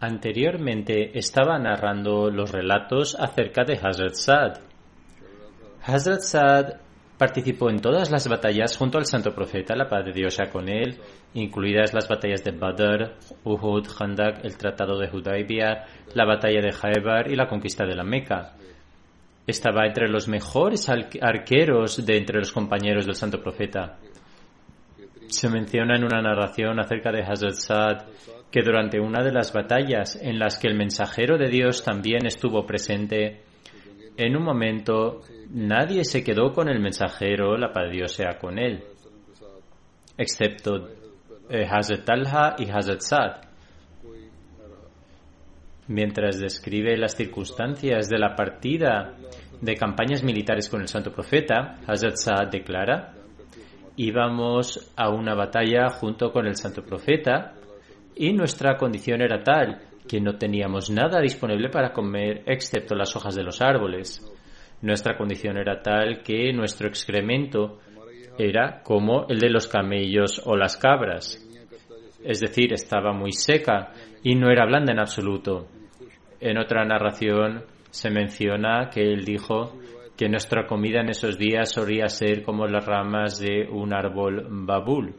Anteriormente estaba narrando los relatos acerca de Hazrat Saad. Hazrat Saad participó en todas las batallas junto al santo profeta, la paz de Dios sea con él, incluidas las batallas de Badr, Uhud, Khandak, el tratado de Hudaybiyah, la batalla de Khaybar y la conquista de la Meca. Estaba entre los mejores arqueros de entre los compañeros del santo profeta. Se menciona en una narración acerca de Hazrat Saad que durante una de las batallas en las que el mensajero de Dios también estuvo presente, en un momento nadie se quedó con el mensajero, la paz Dios sea con él, excepto eh, Hazrat Talha y Hazrat Saad. Mientras describe las circunstancias de la partida de campañas militares con el santo profeta, Hazrat Saad declara, íbamos a una batalla junto con el santo profeta y nuestra condición era tal que no teníamos nada disponible para comer excepto las hojas de los árboles. Nuestra condición era tal que nuestro excremento era como el de los camellos o las cabras. Es decir, estaba muy seca y no era blanda en absoluto. En otra narración se menciona que él dijo que nuestra comida en esos días solía ser como las ramas de un árbol babul,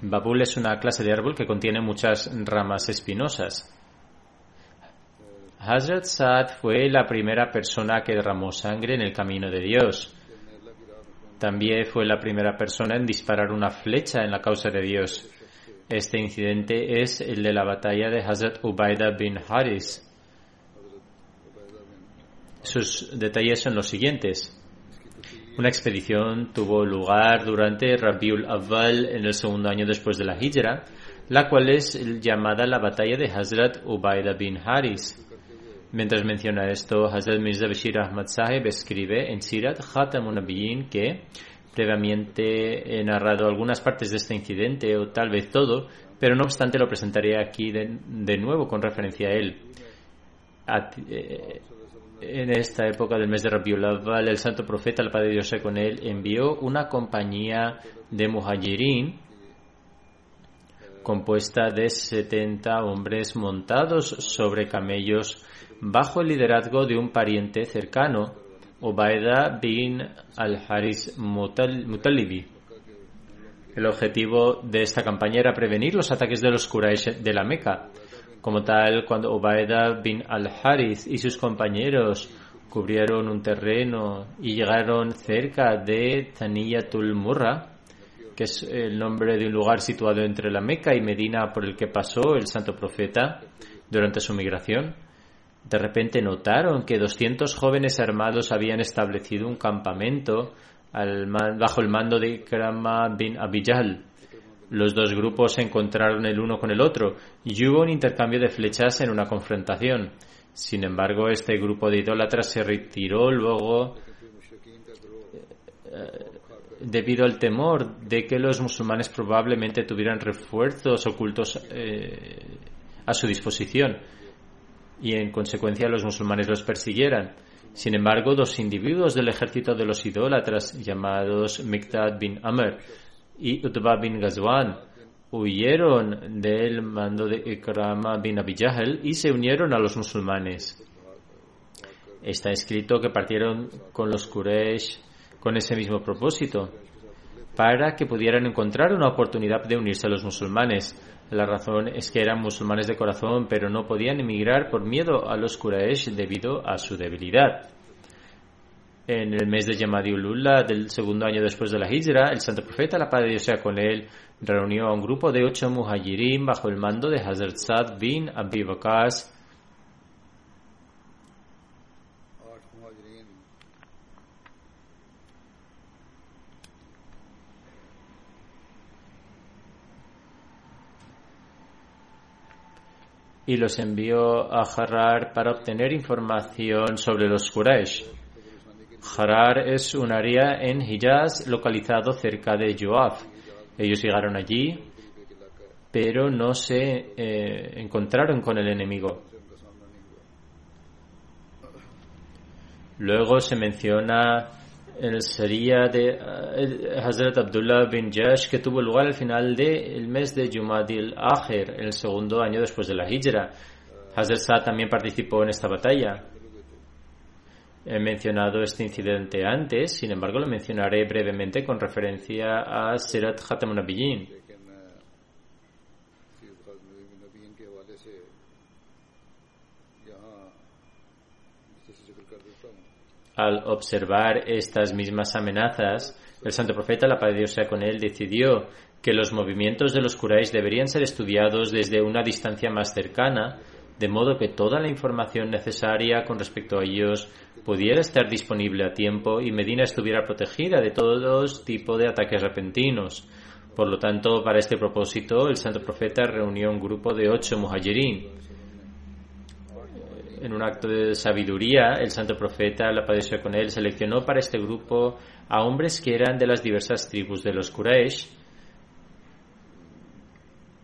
Babul es una clase de árbol que contiene muchas ramas espinosas. Hazrat Saad fue la primera persona que derramó sangre en el camino de Dios. También fue la primera persona en disparar una flecha en la causa de Dios. Este incidente es el de la batalla de Hazrat Ubaida bin Haris. Sus detalles son los siguientes. Una expedición tuvo lugar durante Rabiul Awwal en el segundo año después de la Hijra, la cual es llamada la batalla de Hazrat Ubaida bin Haris. Mientras menciona esto, Hazrat Mirza Bashir Ahmad Sahib escribe en Sirat Khatamun Nabiyin que previamente he narrado algunas partes de este incidente o tal vez todo, pero no obstante lo presentaré aquí de, nuevo con referencia a él. Eh, en esta época del mes de Rabiul Awwal, el santo profeta, el Padre Dios con él, envió una compañía de muhajirin compuesta de 70 hombres montados sobre camellos bajo el liderazgo de un pariente cercano, Ubaida bin al-Haris Mutalibi. El objetivo de esta campaña era prevenir los ataques de los Quraysh de la Meca. Como tal, cuando Ubaida bin al-Harith y sus compañeros cubrieron un terreno y llegaron cerca de Taniyatul Murra, que es el nombre de un lugar situado entre la Meca y Medina por el que pasó el santo profeta durante su migración, de repente notaron que 200 jóvenes armados habían establecido un campamento bajo el mando de Krama bin Abijal. Los dos grupos se encontraron el uno con el otro y hubo un intercambio de flechas en una confrontación. Sin embargo, este grupo de idólatras se retiró luego debido al temor de que los musulmanes probablemente tuvieran refuerzos ocultos eh, a su disposición y en consecuencia los musulmanes los persiguieran. Sin embargo, dos individuos del ejército de los idólatras llamados Miqdad bin Amr y Utbah bin Ghazwan huyeron del mando de Ikrama bin Abi y se unieron a los musulmanes. Está escrito que partieron con los Quraysh con ese mismo propósito, para que pudieran encontrar una oportunidad de unirse a los musulmanes. La razón es que eran musulmanes de corazón, pero no podían emigrar por miedo a los Quraysh debido a su debilidad. En el mes de Yamadiulullah del segundo año después de la Hijra, el santo profeta, la paz de Dios sea con él, reunió a un grupo de ocho muhajirin bajo el mando de Hazrat Sad bin Abi Bakas, y los envió a Harar para obtener información sobre los Quraysh. Harar es un área en Hijaz localizado cerca de Joaf. Ellos llegaron allí, pero no se eh, encontraron con el enemigo. Luego se menciona el sería de uh, Hazrat Abdullah bin Jash que tuvo lugar al final del mes de Jumadil Akhir, el segundo año después de la Hijra. Hazrat Sa también participó en esta batalla. He mencionado este incidente antes, sin embargo lo mencionaré brevemente con referencia a Sirat Khatamun Nabiyyin. Al observar estas mismas amenazas, el santo profeta, la paz de Dios sea con él, decidió que los movimientos de los Quraysh deberían ser estudiados desde una distancia más cercana, de modo que toda la información necesaria con respecto a ellos pudiera estar disponible a tiempo y Medina estuviera protegida de todos tipo de ataques repentinos. Por lo tanto, para este propósito, el santo profeta reunió un grupo de ocho muhajirin, en un acto de sabiduría, el santo profeta, la padeció con él, seleccionó para este grupo a hombres que eran de las diversas tribus de los Quraysh,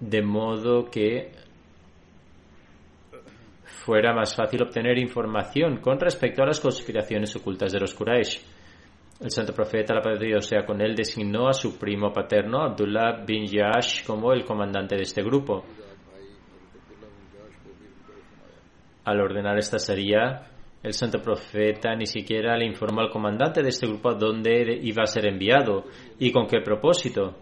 de modo que fuera más fácil obtener información con respecto a las conspiraciones ocultas de los Quraysh. El santo profeta, la paz de Dios sea con él, designó a su primo paterno, Abdullah bin Yash, como el comandante de este grupo. Al ordenar esta sería, el santo profeta ni siquiera le informó al comandante de este grupo a dónde iba a ser enviado y con qué propósito.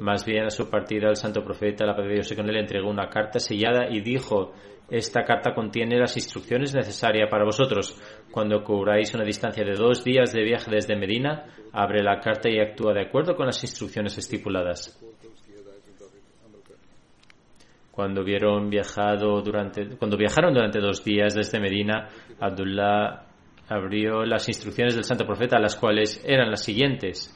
Más bien a su partida el santo profeta, la paz de Dios con él, entregó una carta sellada y dijo, esta carta contiene las instrucciones necesarias para vosotros. Cuando cubráis una distancia de dos días de viaje desde Medina, abre la carta y actúa de acuerdo con las instrucciones estipuladas. Cuando vieron viajado durante, cuando viajaron durante dos días desde Medina, Abdullah abrió las instrucciones del santo profeta, las cuales eran las siguientes: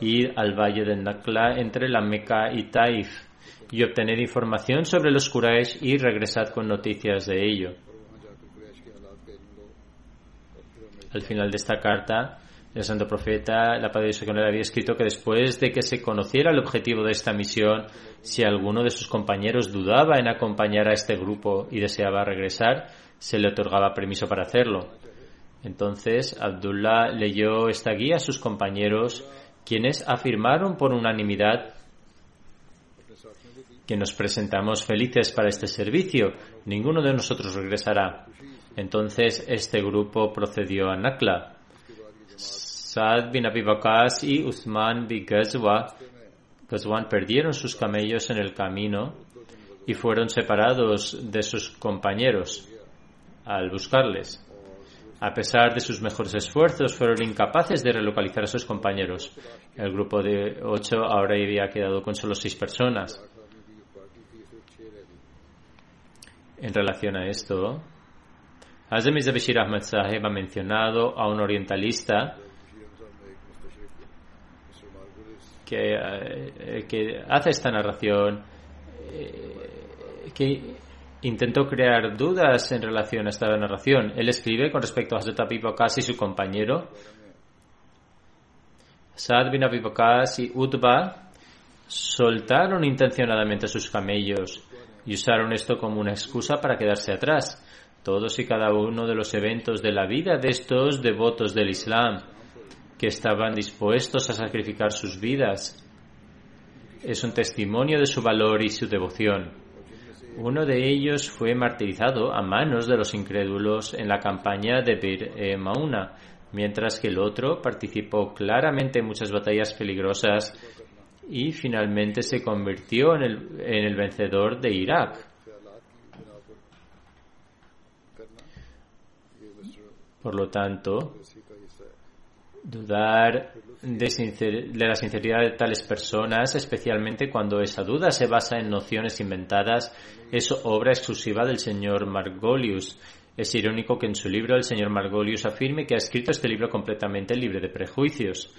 ir al valle de Nakla entre la Meca y Taif y obtener información sobre los Quraysh y regresar con noticias de ello. Al final de esta carta, el santo profeta, la Padre de él había escrito que después de que se conociera el objetivo de esta misión, si alguno de sus compañeros dudaba en acompañar a este grupo y deseaba regresar, se le otorgaba permiso para hacerlo. Entonces, Abdullah leyó esta guía a sus compañeros, quienes afirmaron por unanimidad que nos presentamos felices para este servicio. Ninguno de nosotros regresará. Entonces, este grupo procedió a Nakla Saad bin Abi y Usman bin Ghazwan perdieron sus camellos en el camino y fueron separados de sus compañeros al buscarles. A pesar de sus mejores esfuerzos, fueron incapaces de relocalizar a sus compañeros. El grupo de ocho ahora había quedado con solo seis personas. En relación a esto, Azem Bashir Ahmad Saheb ha mencionado a un orientalista que, eh, que hace esta narración, eh, que intentó crear dudas en relación a esta narración. Él escribe con respecto a Hazrat Abi y su compañero Saad bin Abi y Utba soltaron intencionadamente sus camellos y usaron esto como una excusa para quedarse atrás. Todos y cada uno de los eventos de la vida de estos devotos del Islam que estaban dispuestos a sacrificar sus vidas es un testimonio de su valor y su devoción. Uno de ellos fue martirizado a manos de los incrédulos en la campaña de Bir e Mauna, mientras que el otro participó claramente en muchas batallas peligrosas y finalmente se convirtió en el, en el vencedor de Irak. Por lo tanto, dudar de, de, la sinceridad de tales personas, especialmente cuando esa duda se basa en nociones inventadas, es obra exclusiva del señor Margolius. Es irónico que en su libro el señor Margolius afirme que ha escrito este libro completamente libre de prejuicios.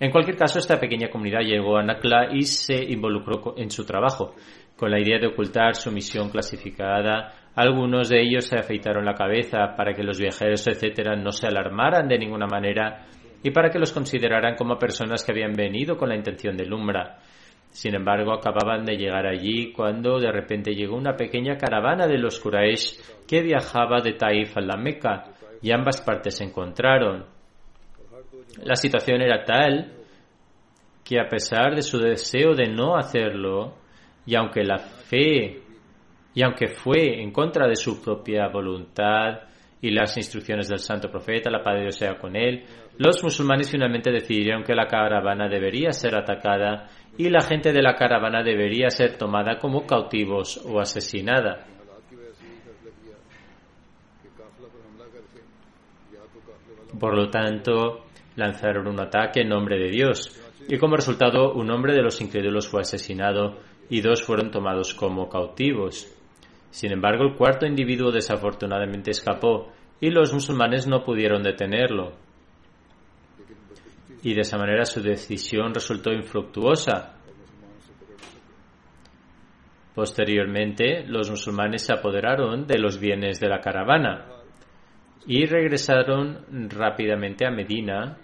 En cualquier caso, esta pequeña comunidad llegó a Nakla y se involucró en su trabajo, con la idea de ocultar su misión clasificada. Algunos de ellos se afeitaron la cabeza para que los viajeros, etcétera, no se alarmaran de ninguna manera y para que los consideraran como personas que habían venido con la intención de Lumbra. Sin embargo, acababan de llegar allí cuando de repente llegó una pequeña caravana de los Quraysh que viajaba de Taif a la Meca y ambas partes se encontraron. La situación era tal que a pesar de su deseo de no hacerlo, y aunque la fe, y aunque fue en contra de su propia voluntad y las instrucciones del santo profeta, la paz de Dios sea con él, los musulmanes finalmente decidieron que la caravana debería ser atacada y la gente de la caravana debería ser tomada como cautivos o asesinada. Por lo tanto, lanzaron un ataque en nombre de Dios y como resultado un hombre de los incrédulos fue asesinado y dos fueron tomados como cautivos. Sin embargo, el cuarto individuo desafortunadamente escapó y los musulmanes no pudieron detenerlo y de esa manera su decisión resultó infructuosa. Posteriormente, los musulmanes se apoderaron de los bienes de la caravana y regresaron rápidamente a Medina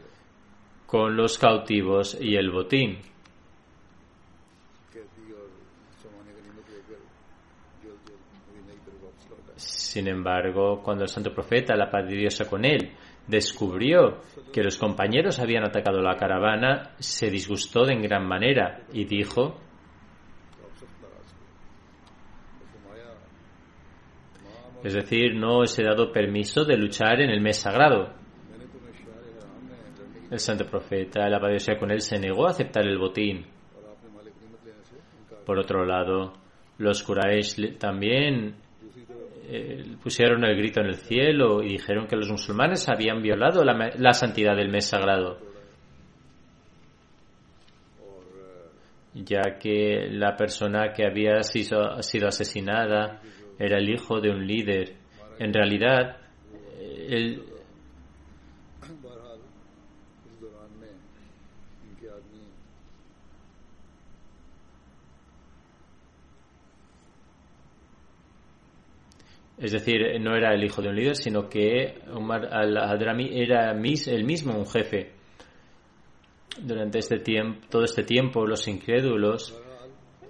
con los cautivos y el botín. Sin embargo, cuando el santo profeta, la paz de Dios con él, descubrió que los compañeros habían atacado la caravana, se disgustó de en gran manera y dijo, es decir, no os he dado permiso de luchar en el mes sagrado. El santo profeta, la paz con él, se negó a aceptar el botín. Por otro lado, los Quraysh también eh, pusieron el grito en el cielo y dijeron que los musulmanes habían violado la, la santidad del mes sagrado. Ya que la persona que había sido, asesinada era el hijo de un líder. En realidad, el, Es decir, no era el hijo de un líder, sino que Umar al-Hadrami era el mismo un jefe. Durante este tiempo, todo este tiempo, los incrédulos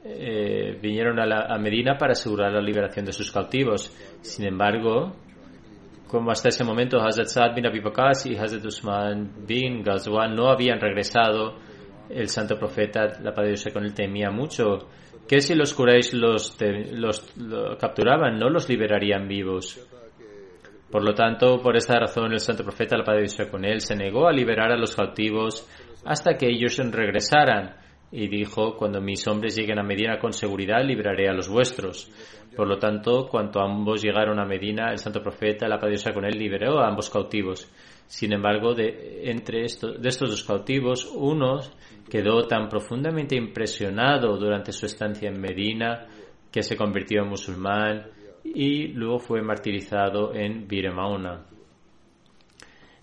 eh, vinieron a, Medina para asegurar la liberación de sus cautivos. Sin embargo, como hasta ese momento Hazrat Saad bin Abi y Hazrat Usman bin Ghazwan no habían regresado, el santo profeta, la paz de Dios con él, temía mucho que si los Quraysh los, capturaban, no los liberarían vivos. Por lo tanto, por esta razón, el santo profeta, el Padre de con él, se negó a liberar a los cautivos hasta que ellos regresaran. Y dijo, cuando mis hombres lleguen a Medina con seguridad, libraré a los vuestros. Por lo tanto, cuando ambos llegaron a Medina, el santo profeta, la paz con él, liberó a ambos cautivos. Sin embargo, de, entre estos, de estos dos cautivos, uno quedó tan profundamente impresionado durante su estancia en Medina que se convirtió en musulmán y luego fue martirizado en Biremauna.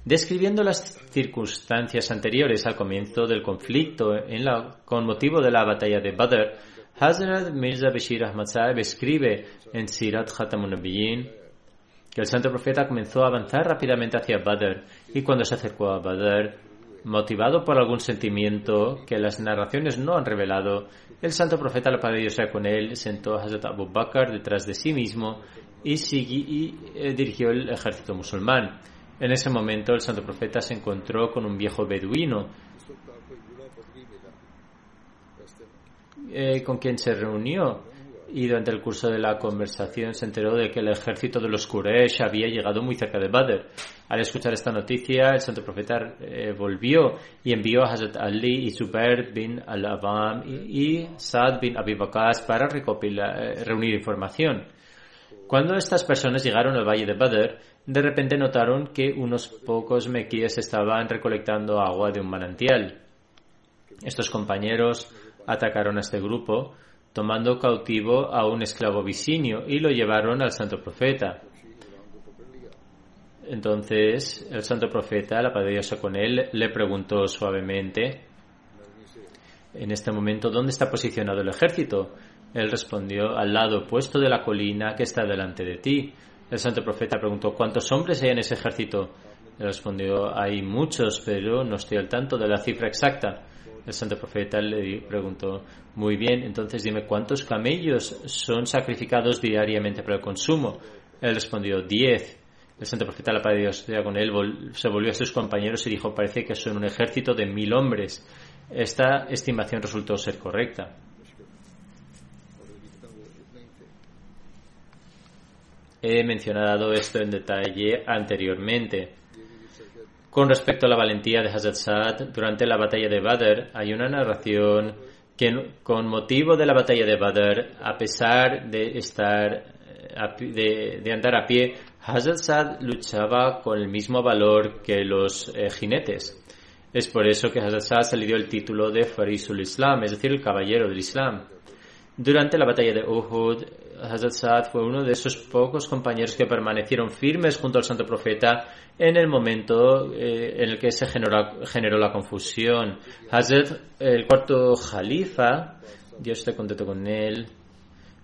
Describiendo las circunstancias anteriores al comienzo del conflicto en con motivo de la batalla de Badr, Hazrat Mirza Bashir Ahmad Saeb escribe en Sirat Khatamun que el santo profeta comenzó a avanzar rápidamente hacia Badr y cuando se acercó a Badr Motivado por algún sentimiento que las narraciones no han revelado, el santo profeta, la sea con él, sentó a Hazrat Abu Bakr detrás de sí mismo y, y, eh, dirigió el ejército musulmán. En ese momento el santo profeta se encontró con un viejo beduino eh, con quien se reunió y durante el curso de la conversación se enteró de que el ejército de los Quraysh había llegado muy cerca de Badr. Al escuchar esta noticia, el santo profeta eh, volvió y envió a Hazrat Ali y Zubair bin al-Awam y, y Saad bin Abi Waqas para recopilar, eh, reunir información. Cuando estas personas llegaron al valle de Badr, de repente notaron que unos pocos mequíes estaban recolectando agua de un manantial. Estos compañeros atacaron a este grupo, tomando cautivo a un esclavo vicinio y lo llevaron al santo profeta. Entonces el santo profeta, la paz de Dios sea con él, le preguntó suavemente, en este momento, ¿dónde está posicionado el ejército? Él respondió, al lado opuesto de la colina que está delante de ti. El santo profeta preguntó, ¿cuántos hombres hay en ese ejército? Él respondió, hay muchos, pero no estoy al tanto de la cifra exacta. El santo profeta le preguntó, muy bien, entonces dime cuántos camellos son sacrificados diariamente para el consumo. Él respondió, diez. El santo profeta, la paz de Dios con él, se volvió a sus compañeros y dijo, parece que son un ejército de mil hombres. Esta estimación resultó ser correcta. He mencionado esto en detalle anteriormente. Con respecto a la valentía de Hazrat Saad durante la batalla de Badr, hay una narración que con motivo de la batalla de Badr, a pesar de estar eh, de andar a pie, Hazrat Saad luchaba con el mismo valor que los eh, jinetes. Es por eso que Hazrat Saad se le dio el título de Farisul Islam, es decir, el caballero del Islam. Durante la batalla de Uhud, Hazrat Saad fue uno de esos pocos compañeros que permanecieron firmes junto al santo profeta en el momento eh, en el que se generó, la confusión. Hazrat, el cuarto jalifa, Dios esté contento con él,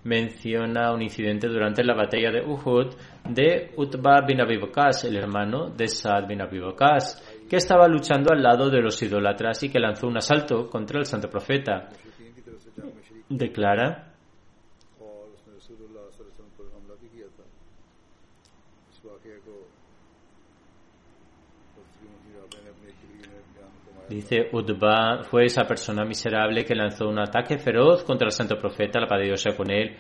menciona un incidente durante la batalla de Uhud de Utba bin Abi Waqas, el hermano de Saad bin Abi Waqas, que estaba luchando al lado de los idólatras y que lanzó un asalto contra el santo profeta. Declara Dice Utba fue esa persona miserable que lanzó un ataque feroz contra el santo profeta, la paz de Dios sea con él,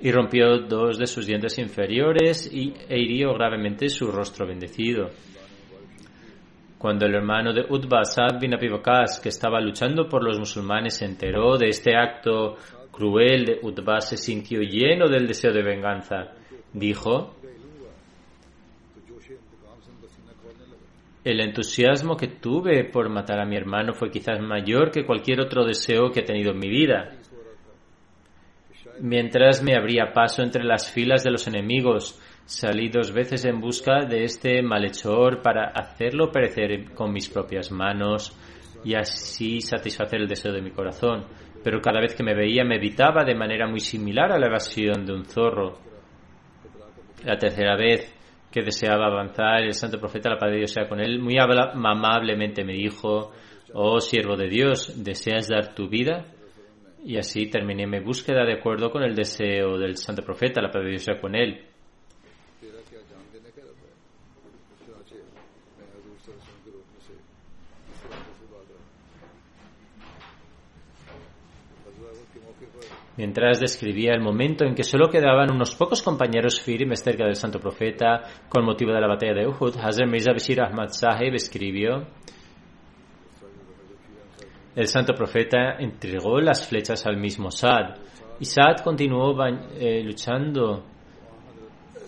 y rompió dos de sus dientes inferiores y, e hirió gravemente su rostro bendecido. Cuando el hermano de Utba, Saad bin Abi Waqas, que estaba luchando por los musulmanes, se enteró de este acto cruel de Utba, se sintió lleno del deseo de venganza. Dijo, El entusiasmo que tuve por matar a mi hermano fue quizás mayor que cualquier otro deseo que he tenido en mi vida. Mientras me abría paso entre las filas de los enemigos, salí dos veces en busca de este malhechor para hacerlo perecer con mis propias manos y así satisfacer el deseo de mi corazón. Pero cada vez que me veía me evitaba de manera muy similar a la evasión de un zorro. La tercera vez que deseaba avanzar, el santo profeta, la paz de Dios sea con él, muy amablemente me dijo, oh siervo de Dios, ¿deseas dar tu vida? Y así terminé mi búsqueda de acuerdo con el deseo del santo profeta, la paz de Dios sea con él. Mientras describía el momento en que solo quedaban unos pocos compañeros firmes cerca del santo profeta con motivo de la batalla de Uhud, Hazrat Mirza Bashir Ahmad Sahib escribió El santo profeta entregó las flechas al mismo Saad y Saad continuó eh, luchando,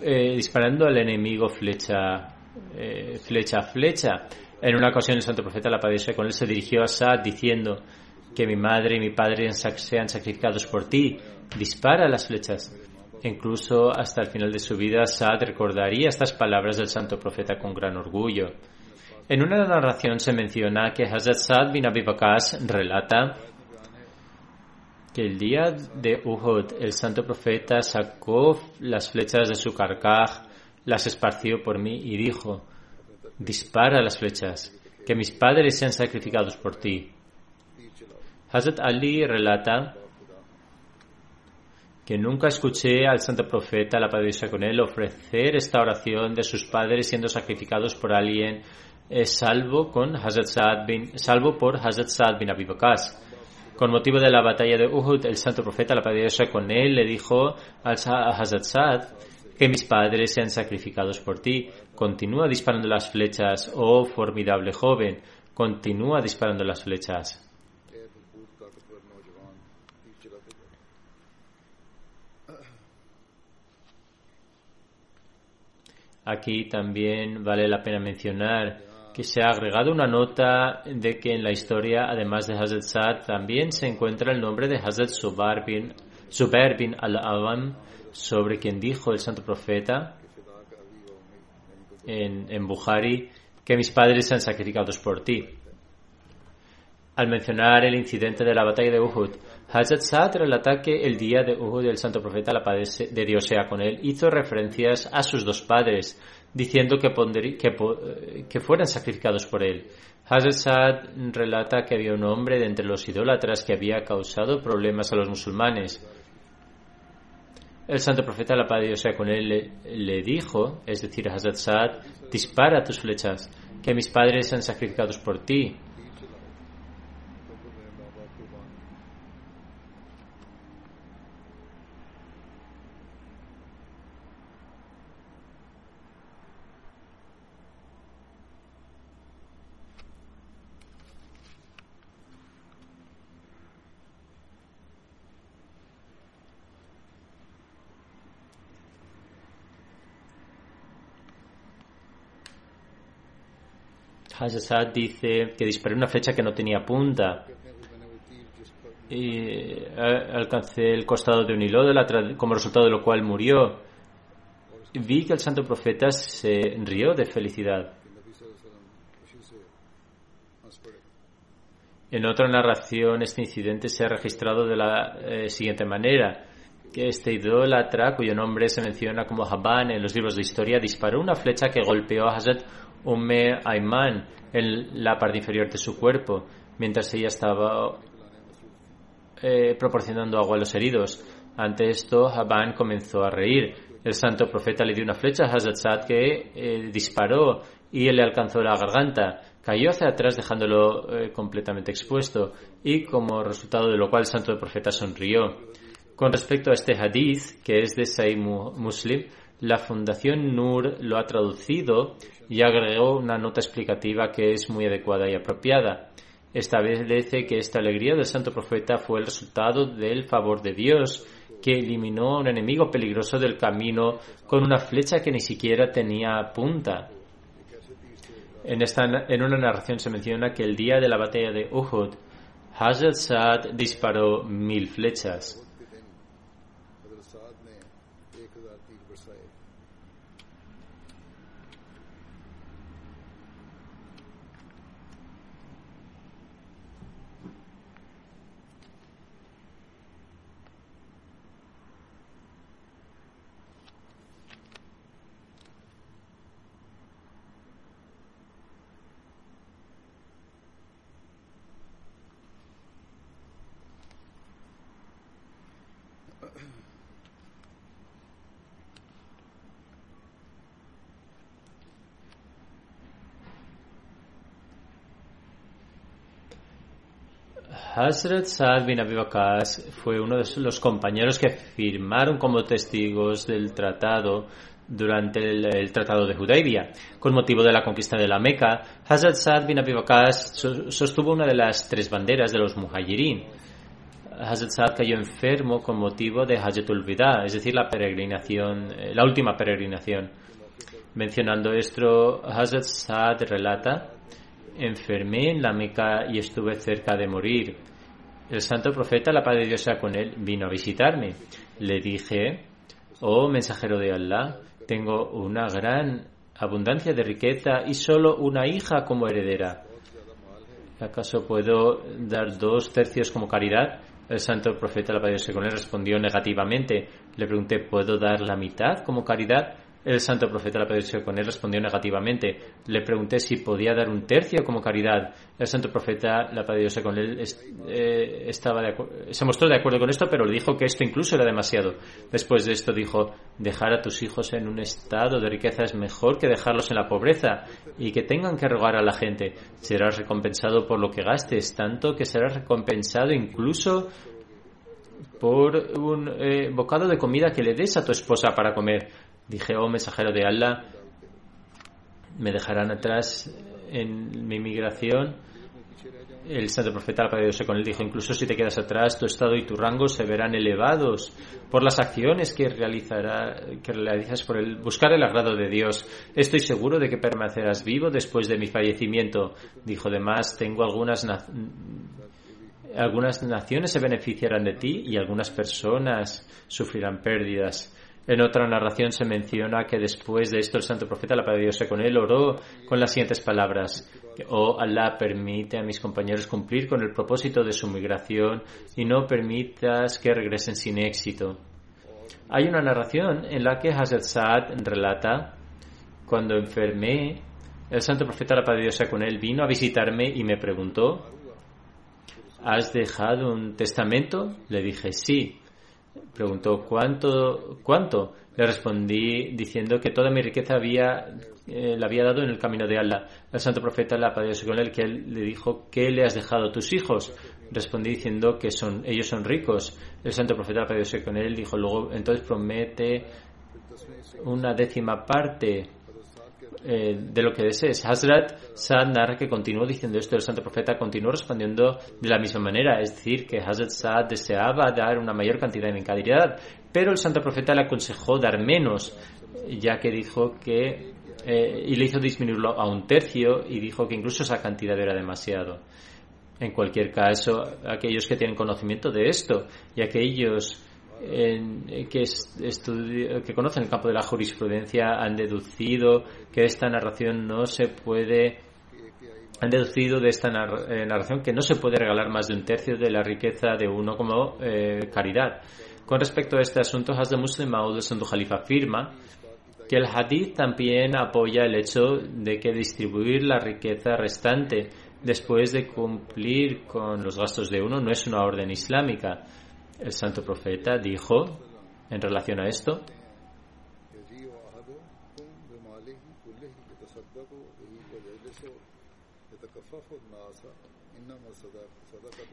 eh, disparando al enemigo flecha, eh, flecha a flecha. En una ocasión el santo profeta, la sea con él, se dirigió a Saad diciendo que mi madre y mi padre sean sacrificados por ti. Dispara las flechas. Incluso hasta el final de su vida, Saad recordaría estas palabras del santo profeta con gran orgullo. En una narración se menciona que Hazrat Saad bin Abi Waqas relata que el día de Uhud el santo profeta sacó las flechas de su carcaj, las esparció por mí y dijo, dispara las flechas. que mis padres sean sacrificados por ti. Hazrat Ali relata que nunca escuché al santo profeta, la paz con él, ofrecer esta oración de sus padres siendo sacrificados por alguien eh, salvo, con Hazrat bin, salvo por Hazrat Saad bin Abi Con motivo de la batalla de Uhud, el santo profeta, la paz con él, le dijo al Hazrat Saad que mis padres sean sacrificados por ti. Continúa disparando las flechas, oh formidable joven, continúa disparando las flechas. Aquí también vale la pena mencionar que se ha agregado una nota de que en la historia, además de Hazrat Saad, también se encuentra el nombre de Hazrat Zubair bin, bin al-Awam, sobre quien dijo el santo profeta en, en Bukhari que mis padres sean sacrificados por ti. Al mencionar el incidente de la batalla de Uhud, Hazrat Saad relata que el día de Uhud el santo profeta, la paz de Dios sea con él, hizo referencias a sus dos padres, diciendo que, que, que fueran sacrificados por él. Hazrat Saad relata que había un hombre de entre los idólatras que había causado problemas a los musulmanes. El santo profeta, la paz de Dios sea con él, le, dijo, es decir, Hazrat Saad, dispara tus flechas, que mis padres sean sacrificados por ti. Hazrat dice que disparé una flecha que no tenía punta y eh, alcancé el costado de un hilo como resultado de lo cual murió. Vi que el santo profeta se rió de felicidad. En otra narración, este incidente se ha registrado de la eh, siguiente manera que este idólatra, cuyo nombre se menciona como Haban en los libros de historia, disparó una flecha que golpeó a Hazrat Umme Ayman en la parte inferior de su cuerpo, mientras ella estaba eh, proporcionando agua a los heridos. Ante esto, Haban comenzó a reír. El santo profeta le dio una flecha a Hazrat que eh, disparó y él le alcanzó la garganta. Cayó hacia atrás dejándolo eh, completamente expuesto y como resultado de lo cual el santo profeta sonrió. Con respecto a este hadith, que es de Sahih Muslim, la Fundación Nur lo ha traducido y agregó una nota explicativa que es muy adecuada y apropiada. Establece que esta alegría del santo profeta fue el resultado del favor de Dios, que eliminó a un enemigo peligroso del camino con una flecha que ni siquiera tenía punta. En, esta, en una narración se menciona que el día de la batalla de Uhud, Hazrat Saad disparó mil flechas. Hazrat Saad bin Abi fue uno de los compañeros que firmaron como testigos del tratado durante el, tratado de Hudaybiyah. Con motivo de la conquista de la Meca, Hazrat Saad bin Abi sostuvo una de las tres banderas de los muhajirin. Hazrat Saad cayó enfermo con motivo de Hajjatul Wida, es decir, la peregrinación, eh, la última peregrinación. Mencionando esto, Hazrat Saad relata enfermé en la Meca y estuve cerca de morir. El santo profeta, la paz de Dios sea con él, vino a visitarme. Le dije, oh mensajero de Allah, tengo una gran abundancia de riqueza y solo una hija como heredera. ¿Acaso puedo dar dos tercios como caridad? El santo profeta, la paz de Dios sea con él, respondió negativamente. Le pregunté, ¿puedo dar la mitad como caridad? El santo profeta, la paz con él, respondió negativamente. Le pregunté si podía dar un tercio como caridad. El santo profeta, la paz con él, estaba se mostró de acuerdo con esto, pero le dijo que esto incluso era demasiado. Después de esto dijo, dejar a tus hijos en un estado de riqueza es mejor que dejarlos en la pobreza y que tengan que rogar a la gente. Serás recompensado por lo que gastes, tanto que serás recompensado incluso por un eh, bocado de comida que le des a tu esposa para comer. Dije, oh mensajero de Allah, me dejarán atrás en mi migración. El santo profeta, la con él, dijo, incluso si te quedas atrás, tu estado y tu rango se verán elevados por las acciones que, realizará, que realizas por el buscar el agrado de Dios. Estoy seguro de que permanecerás vivo después de mi fallecimiento. Dijo, además, tengo algunas algunas naciones se beneficiarán de ti y algunas personas sufrirán pérdidas. En otra narración se menciona que después de esto el santo profeta, la paz de Dios con él, oró con las siguientes palabras. Oh Allah, permite a mis compañeros cumplir con el propósito de su migración y no permitas que regresen sin éxito. Hay una narración en la que Hazrat Saad relata, cuando enfermé, el santo profeta, la paz de Dios con él, vino a visitarme y me preguntó, ¿has dejado un testamento? Le dije, sí. Preguntó, ¿cuánto? ¿Cuánto? Le respondí diciendo que toda mi riqueza había, eh, la había dado en el camino de Allah. El santo profeta la padre con él, que él le dijo, ¿qué le has dejado a tus hijos? Respondí diciendo que son, ellos son ricos. El santo profeta la con él dijo, luego, entonces promete una décima parte eh, de lo que desees. Hazrat Saad narra que continuó diciendo esto, el santo profeta continuó respondiendo de la misma manera, es decir, que Hazrat Saad deseaba dar una mayor cantidad de caridad, pero el santo profeta le aconsejó dar menos, ya que dijo que eh, y le hizo disminuirlo a un tercio y dijo que incluso esa cantidad era demasiado. En cualquier caso, aquellos que tienen conocimiento de esto y aquellos en, que, que conocen el campo de la jurisprudencia han deducido que esta narración no se puede han deducido de esta eh, narración que no se puede regalar más de un tercio de la riqueza de uno como eh, caridad. Con respecto a este asunto, Hazde Muslim Maud de Santo Jalifa afirma que el hadith también apoya el hecho de que distribuir la riqueza restante después de cumplir con los gastos de uno no es una orden islámica. El santo profeta dijo en relación a esto,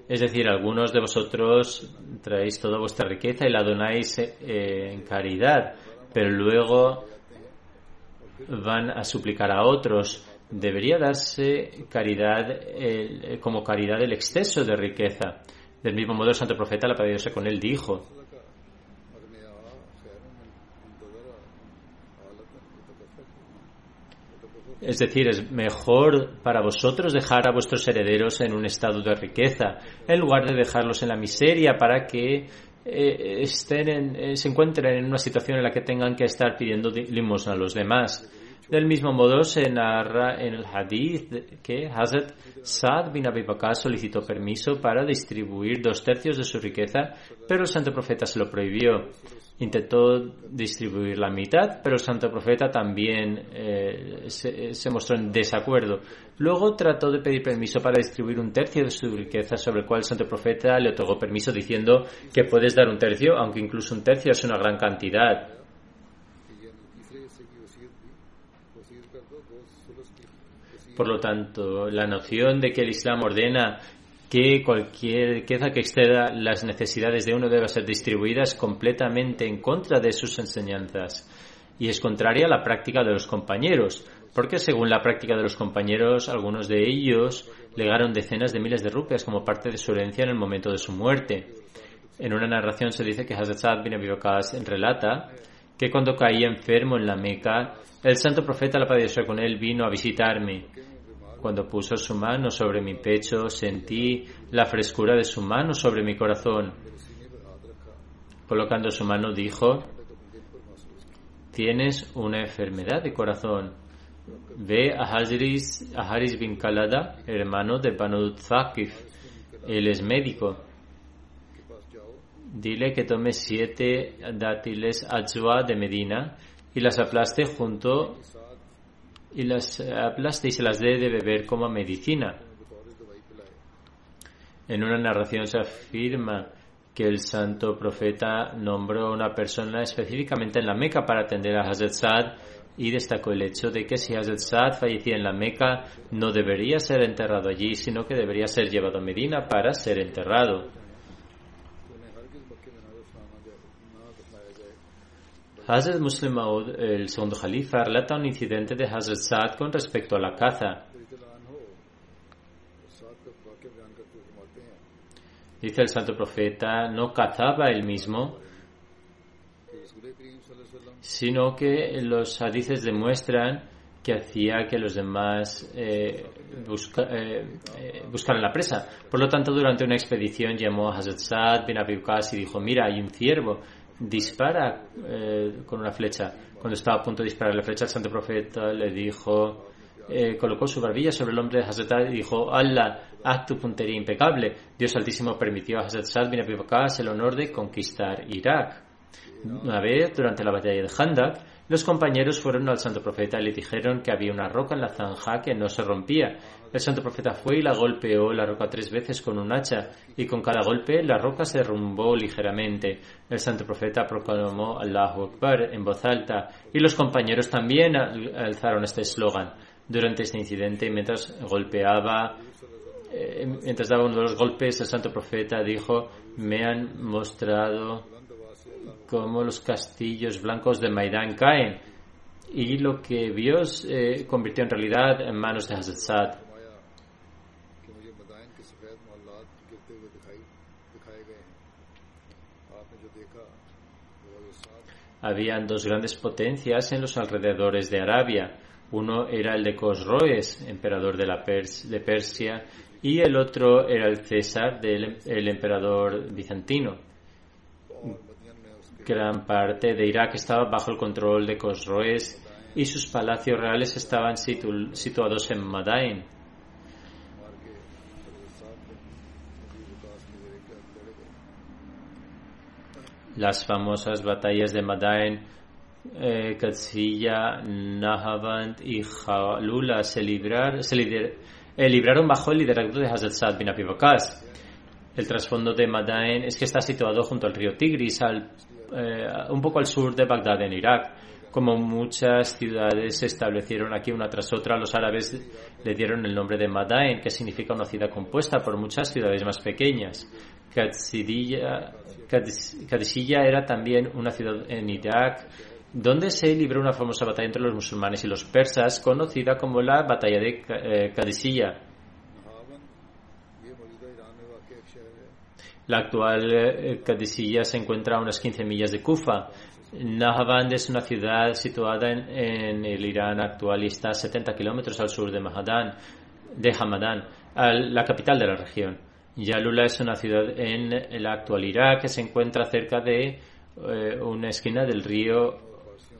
es decir, algunos de vosotros traéis toda vuestra riqueza y la donáis eh, en caridad, pero luego van a suplicar a otros. Debería darse caridad como caridad el exceso de riqueza. Del mismo modo, el santo profeta, la paz con él, dijo, Es decir, es mejor para vosotros dejar a vuestros herederos en un estado de riqueza, en lugar de dejarlos en la miseria para que eh, estén eh, se encuentren en una situación en la que tengan que estar pidiendo limosna a los demás. Del mismo modo se narra en el hadith que Hazrat Saad bin Abi Bakr solicitó permiso para distribuir dos tercios de su riqueza, pero el santo profeta se lo prohibió. Intentó distribuir la mitad, pero el santo profeta también eh, se, se, mostró en desacuerdo. Luego trató de pedir permiso para distribuir un tercio de su riqueza, sobre el cual el santo profeta le otorgó permiso diciendo que puedes dar un tercio, aunque incluso un tercio es una gran cantidad. Por lo tanto, la noción de que el Islam ordena que cualquier riqueza que exceda las necesidades de uno deba ser distribuida es completamente en contra de sus enseñanzas y es contraria a la práctica de los compañeros, porque según la práctica de los compañeros, algunos de ellos legaron decenas de miles de rupias como parte de su herencia en el momento de su muerte. En una narración se dice que Hazrat bin Abi relata que cuando caía enfermo en la Meca, el santo profeta, la paz de con él, vino a visitarme cuando puso su mano sobre mi pecho, sentí la frescura de su mano sobre mi corazón. Colocando su mano, dijo, tienes una enfermedad de corazón. Ve a Haris, a Haris bin Kalada, hermano de Banu Thaqif. Él es médico. Dile que tome siete dátiles ajwa de Medina y las aplaste junto y las aplaste y se las dé de beber como medicina. En una narración se afirma que el santo profeta nombró a una persona específicamente en la Meca para atender a Hazrat Saad y destacó el hecho de que si Hazrat Saad fallecía en la Meca no debería ser enterrado allí, sino que debería ser llevado a Medina para ser enterrado. Hazrat Muslim Maud, el segundo califa, relata un incidente de Hazrat Saad con respecto a la caza. Dice el santo profeta, no cazaba él mismo, sino que los hadices demuestran que hacía que los demás eh, eh, eh, buscaran la presa. Por lo tanto, durante una expedición llamó a Hazrat Saad bin Abi y dijo, mira, hay un ciervo, dispara con una flecha. Cuando estaba a punto de disparar la flecha, el santo profeta le dijo, colocó su barbilla sobre el hombre de Hazrat y dijo, Allah, haz tu puntería impecable. Dios Altísimo permitió a Hazrat bin Abi el honor de conquistar Irak. Una vez, durante la batalla de Handak, los compañeros fueron al santo profeta y le dijeron que había una roca en la zanja que no se rompía. El santo profeta fue y la golpeó la roca tres veces con un hacha, y con cada golpe la roca se derrumbó ligeramente. El santo profeta proclamó Allahu Akbar en voz alta, y los compañeros también alzaron este eslogan. Durante este incidente, mientras golpeaba, eh, mientras daba uno de los golpes, el santo profeta dijo, me han mostrado como los castillos blancos de Maidán caen y lo que vio se convirtió en realidad en manos de Hazrat Saad. Habían dos grandes potencias en los alrededores de Arabia. Uno era el de Cosroes, emperador de, Persia, y el otro era el César, del, el emperador bizantino gran parte de Irak estaba bajo el control de Cosroes y sus palacios reales estaban situados en Madain. Las famosas batallas de Madain, eh, Nahavand y Jalula se, eh, libraron bajo el liderazgo de Hazrat Saad bin Abi El trasfondo de Madain es que está situado junto al río Tigris, al eh, un poco al sur de Bagdad, en Irak. Como muchas ciudades se establecieron aquí una tras otra, los árabes le dieron el nombre de Madain, que significa una ciudad compuesta por muchas ciudades más pequeñas. Qadisiyya era también una ciudad en Irak donde se libró una famosa batalla entre los musulmanes y los persas, conocida como la Batalla de Qadisiyya. La actual eh, se encuentra a unas 15 millas de Kufa. Nahavand es una ciudad situada en, el Irán actual y está a 70 kilómetros al sur de Mahadan, de Hamadan, la capital de la región. Yalula es una ciudad en el actual Irak que se encuentra cerca de eh, una esquina del río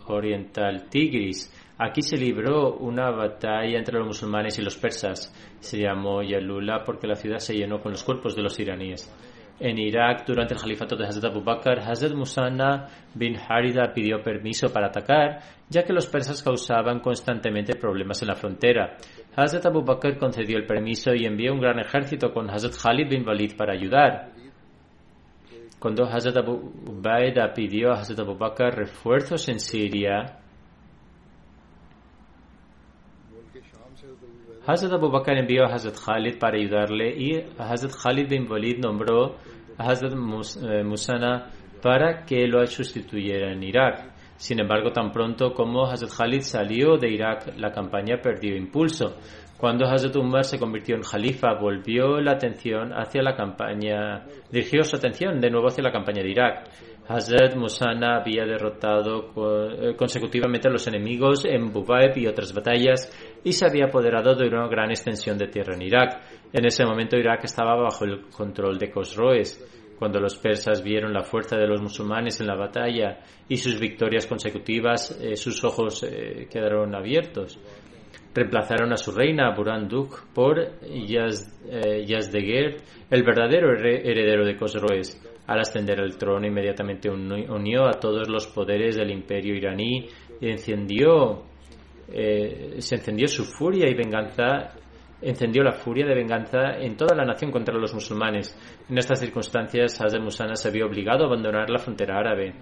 oriental Tigris. Aquí se libró una batalla entre los musulmanes y los persas. Se llamó Yalula porque la ciudad se llenó con los cuerpos de los iraníes en Irak durante el califato de Hazrat Abu Bakr, Hazrat Musanna bin Harida pidió permiso para atacar, ya que los persas causaban constantemente problemas en la frontera. Hazrat Abu Bakr concedió el permiso y envió un gran ejército con Hazrat Khalid bin Walid para ayudar. Cuando Hazrat Abu pidió a Hazrat Abu Bakr refuerzos en Siria, Hazrat Abu Bakr envió a Hazrat Khalid para ayudarle y Hazrat Khalid bin Walid nombró a Hazrat eh, Musana para que lo sustituyera en Irak. Sin embargo, tan pronto como Hazrat Khalid salió de Irak, la campaña perdió impulso. Cuando Hazrat Umar se convirtió en Jalifa, volvió la atención hacia la campaña, dirigió su atención de nuevo hacia la campaña de Irak. Hazrat Musana había derrotado eh, consecutivamente a los enemigos en Bubaib y otras batallas y se había apoderado de una gran extensión de tierra en Irak. En ese momento Irak estaba bajo el control de Khosroes. Cuando los persas vieron la fuerza de los musulmanes en la batalla y sus victorias consecutivas, eh, sus ojos eh, quedaron abiertos. Reemplazaron a su reina Buranduk por Yazdegerd, el verdadero heredero de Khosroes. Al ascender al trono, inmediatamente unió a todos los poderes del imperio iraní y encendió, eh, se encendió su furia y venganza encendió la furia de venganza en toda la nación contra los musulmanes. En estas circunstancias, Hazrat Musana se vio obligado a abandonar la frontera árabe.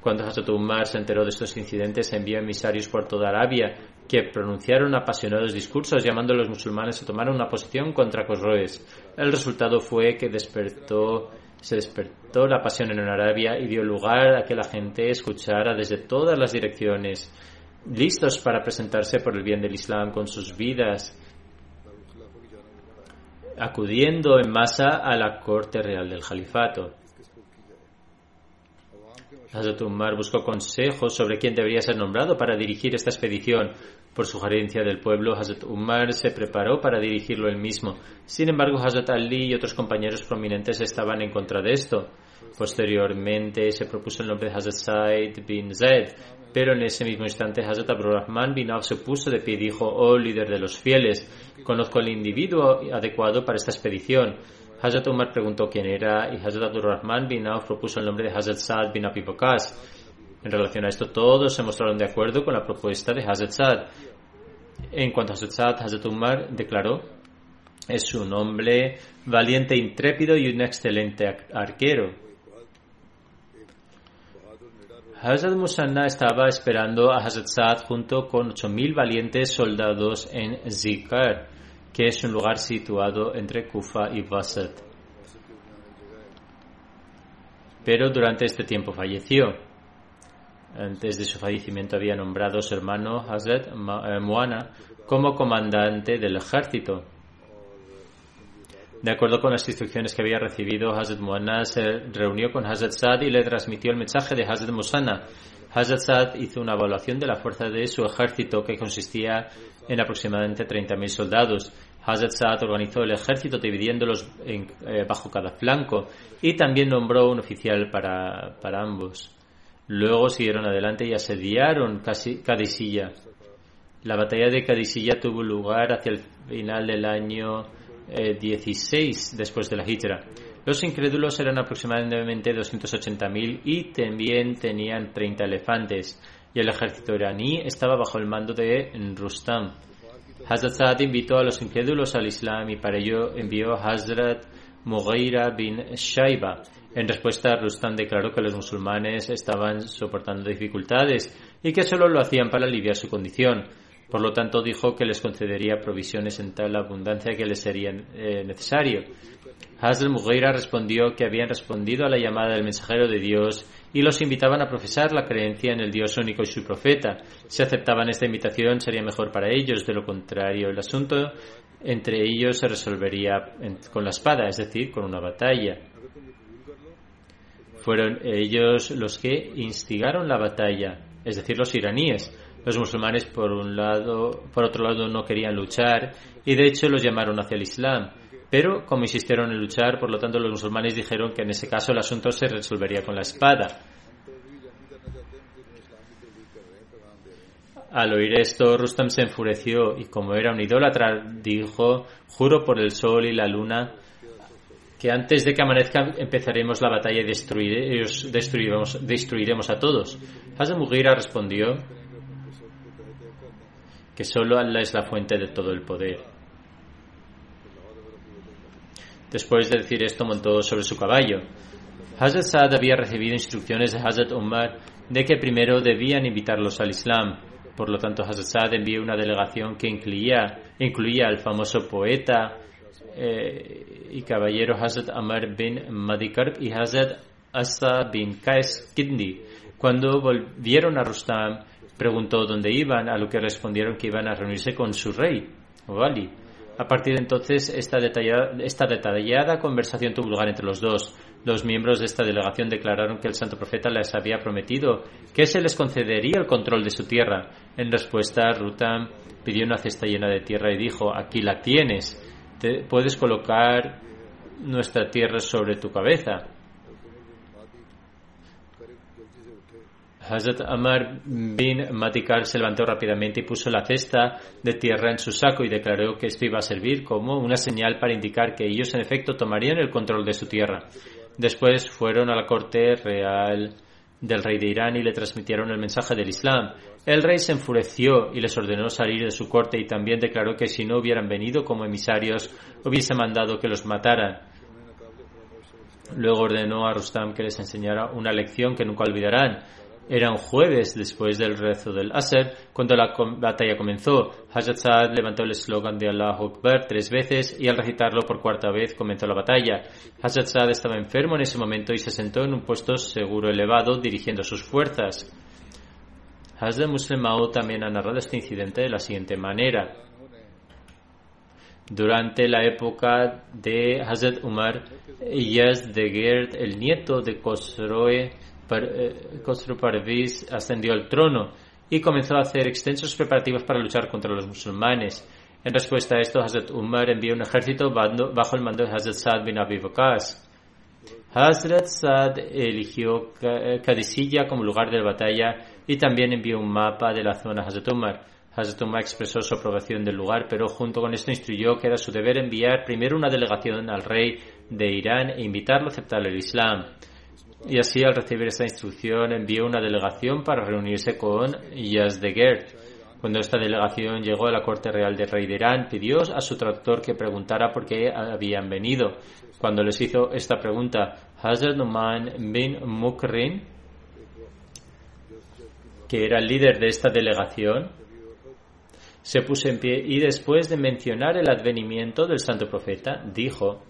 Cuando Hazrat Umar se enteró de estos incidentes, envió emisarios por toda Arabia que pronunciaron apasionados discursos llamando a los musulmanes a tomar una posición contra Cosroes. El resultado fue que despertó, se despertó la pasión en Arabia y dio lugar a que la gente escuchara desde todas las direcciones, listos para presentarse por el bien del Islam con sus vidas acudiendo en masa a la corte real del califato. Hazrat Umar buscó consejos sobre quién debería ser nombrado para dirigir esta expedición. Por sugerencia del pueblo, Hazrat Umar se preparó para dirigirlo él mismo. Sin embargo, Hazrat Ali y otros compañeros prominentes estaban en contra de esto. Posteriormente se propuso el nombre de Hazrat Said bin Zaid, pero en ese mismo instante Hazrat Rahman bin Auf se puso de pie y dijo, oh líder de los fieles, conozco el individuo adecuado para esta expedición. Hazrat Umar preguntó quién era y Hazrat Rahman bin Auf propuso el nombre de Hazrat Saad bin Abi En relación a esto, todos se mostraron de acuerdo con la propuesta de Hazrat Saad. En cuanto a Hazrat Saad, Hazrat Umar declaró, es un hombre valiente, intrépido y un excelente arquero. Hazrat Musanna estaba esperando a Hazrat Saad junto con 8.000 valientes soldados en Zikar, que es un lugar situado entre Kufa y Basat. Pero durante este tiempo falleció. Antes de su fallecimiento había nombrado a su hermano Hazrat eh, Muana como comandante del ejército. De acuerdo con las instrucciones que había recibido, Hazrat Muanna se reunió con Hazrat Saad y le transmitió el mensaje de Hazrat Musanna. Hazrat Saad hizo una evaluación de la fuerza de su ejército que consistía en aproximadamente 30.000 soldados. Hazrat Saad organizó el ejército dividiéndolos eh, bajo cada flanco y también nombró un oficial para, para ambos. Luego siguieron adelante y asediaron Cadisilla. La batalla de Cadisilla tuvo lugar hacia el final del año 16 eh, después de la Hijra. Los incrédulos eran aproximadamente 280.000 y también tenían 30 elefantes, y el ejército iraní estaba bajo el mando de Rustam. Hazrat Saad invitó a los incrédulos al Islam y para ello envió a Hazrat Mughira bin Shaiba. En respuesta, Rustam declaró que los musulmanes estaban soportando dificultades y que solo lo hacían para aliviar su condición. Por lo tanto, dijo que les concedería provisiones en tal abundancia que les sería eh, necesario. Hazl Mughira respondió que habían respondido a la llamada del mensajero de Dios y los invitaban a profesar la creencia en el Dios único y su profeta. Si aceptaban esta invitación sería mejor para ellos, de lo contrario el asunto entre ellos se resolvería con la espada, es decir, con una batalla. Fueron ellos los que instigaron la batalla, es decir, los iraníes. Los musulmanes, por un lado, por otro lado, no querían luchar y de hecho los llamaron hacia el Islam. Pero como insistieron en luchar, por lo tanto los musulmanes dijeron que en ese caso el asunto se resolvería con la espada. Al oír esto, Rustam se enfureció y como era un idólatra, dijo, juro por el sol y la luna que antes de que amanezca empezaremos la batalla y destruiremos, destruiremos, a todos. Hazem Mughira respondió, que solo Allah es la fuente de todo el poder. Después de decir esto, montó sobre su caballo. Hazrat Saad había recibido instrucciones de Hazrat Umar de que primero debían invitarlos al Islam. Por lo tanto, Hazrat Saad envió una delegación que incluía, incluía al famoso poeta eh, y caballero Hazrat Amar bin Madikarb y Hazrat Asa bin Qais Kidni. Cuando volvieron a Rustam, Preguntó dónde iban, a lo que respondieron que iban a reunirse con su rey, Wali. A partir de entonces, esta detallada, esta detallada conversación tuvo lugar entre los dos. Los miembros de esta delegación declararon que el santo profeta les había prometido que se les concedería el control de su tierra. En respuesta, Rutam pidió una cesta llena de tierra y dijo, aquí la tienes, Puedes colocar nuestra tierra sobre tu cabeza. Hazrat Amar bin Matikar se levantó rápidamente y puso la cesta de tierra en su saco y declaró que esto iba a servir como una señal para indicar que ellos en efecto tomarían el control de su tierra. Después fueron a la corte real del rey de Irán y le transmitieron el mensaje del Islam. El rey se enfureció y les ordenó salir de su corte y también declaró que si no hubieran venido como emisarios hubiese mandado que los mataran. Luego ordenó a Rustam que les enseñara una lección que nunca olvidarán. Era un jueves después del rezo del Asr cuando la batalla comenzó. Hazrat Saad levantó el eslogan de Allah Akbar tres veces y al recitarlo por cuarta vez comenzó la batalla. Hazrat Saad estaba enfermo en ese momento y se sentó en un puesto seguro elevado dirigiendo sus fuerzas. Hazrat Muslim también ha narrado este incidente de la siguiente manera. Durante la época de Hazrat Umar, Yazdegerd, el nieto de Khosroe, Khosrow Parviz, ascendió al trono y comenzó a hacer extensos preparativos para luchar contra los musulmanes. En respuesta a esto, Hazrat Umar envió un ejército bajo el mando de Hazrat Saad bin Abi Waqas. Hazrat Saad eligió Kadisilla como lugar de batalla y también envió un mapa de la zona Hazrat Umar. Hazrat Umar expresó su aprobación del lugar, pero junto con esto instruyó que era su deber enviar primero una delegación al rey de Irán e invitarlo a aceptar el Islam. Y así, al recibir esta instrucción, envió una delegación para reunirse con Yazdegerd. Cuando esta delegación llegó a la corte real del rey de Irán, pidió a su traductor que preguntara por qué habían venido. Cuando les hizo esta pregunta, Hazrat Numan bin Mukrin, que era el líder de esta delegación, se puso en pie y después de mencionar el advenimiento del santo profeta, dijo,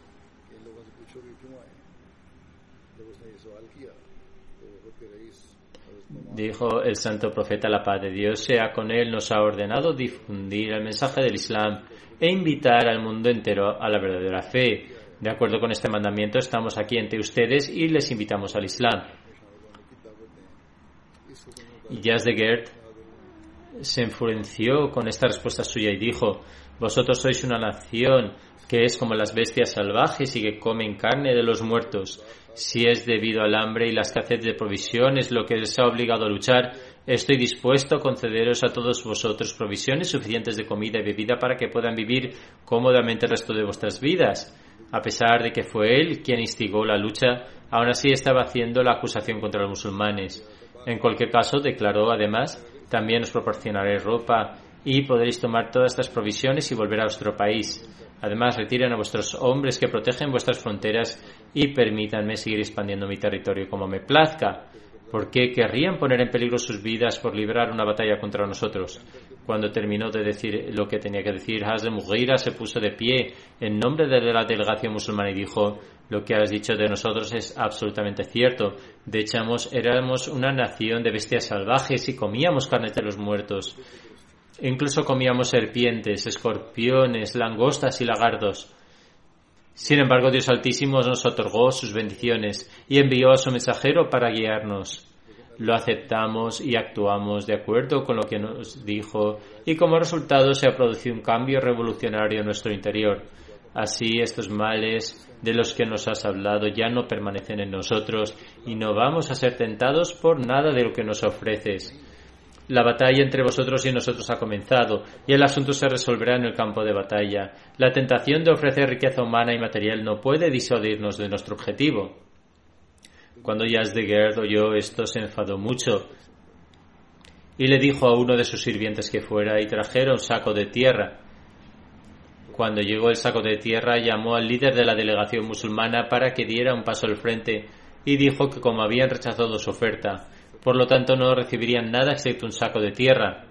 dijo el santo profeta, la paz de Dios sea con él, nos ha ordenado difundir el mensaje del Islam e invitar al mundo entero a la verdadera fe. De acuerdo con este mandamiento, estamos aquí ante ustedes y les invitamos al Islam. Yazdegerd se enfureció con esta respuesta suya y dijo, vosotros sois una nación que es como las bestias salvajes y que comen carne de los muertos. Si es debido al hambre y la escasez de provisiones lo que les ha obligado a luchar, estoy dispuesto a concederos a todos vosotros provisiones suficientes de comida y bebida para que puedan vivir cómodamente el resto de vuestras vidas. A pesar de que fue él quien instigó la lucha, aún así estaba haciendo la acusación contra los musulmanes. En cualquier caso, declaró además, también os proporcionaré ropa y podréis tomar todas estas provisiones y volver a vuestro país. Además, retiren a vuestros hombres que protegen vuestras fronteras y permítanme seguir expandiendo mi territorio como me plazca. ¿Por qué querrían poner en peligro sus vidas por librar una batalla contra nosotros? Cuando terminó de decir lo que tenía que decir, Hazem Mughira se puso de pie en nombre de la delegación musulmana y dijo: Lo que has dicho de nosotros es absolutamente cierto. De hecho, éramos una nación de bestias salvajes y comíamos carne de los muertos. Incluso comíamos serpientes, escorpiones, langostas y lagardos. Sin embargo, Dios Altísimo nos otorgó sus bendiciones y envió a su mensajero para guiarnos. Lo aceptamos y actuamos de acuerdo con lo que nos dijo y como resultado se ha producido un cambio revolucionario en nuestro interior. Así estos males de los que nos has hablado ya no permanecen en nosotros y no vamos a ser tentados por nada de lo que nos ofreces. La batalla entre vosotros y nosotros ha comenzado, y el asunto se resolverá en el campo de batalla. La tentación de ofrecer riqueza humana y material no puede disuadirnos de nuestro objetivo. Cuando Yazdegerd oyó esto, se enfadó mucho y le dijo a uno de sus sirvientes que fuera y trajera un saco de tierra. Cuando llegó el saco de tierra, llamó al líder de la delegación musulmana para que diera un paso al frente y dijo que como habían rechazado su oferta, por lo tanto no recibirían nada excepto un saco de tierra.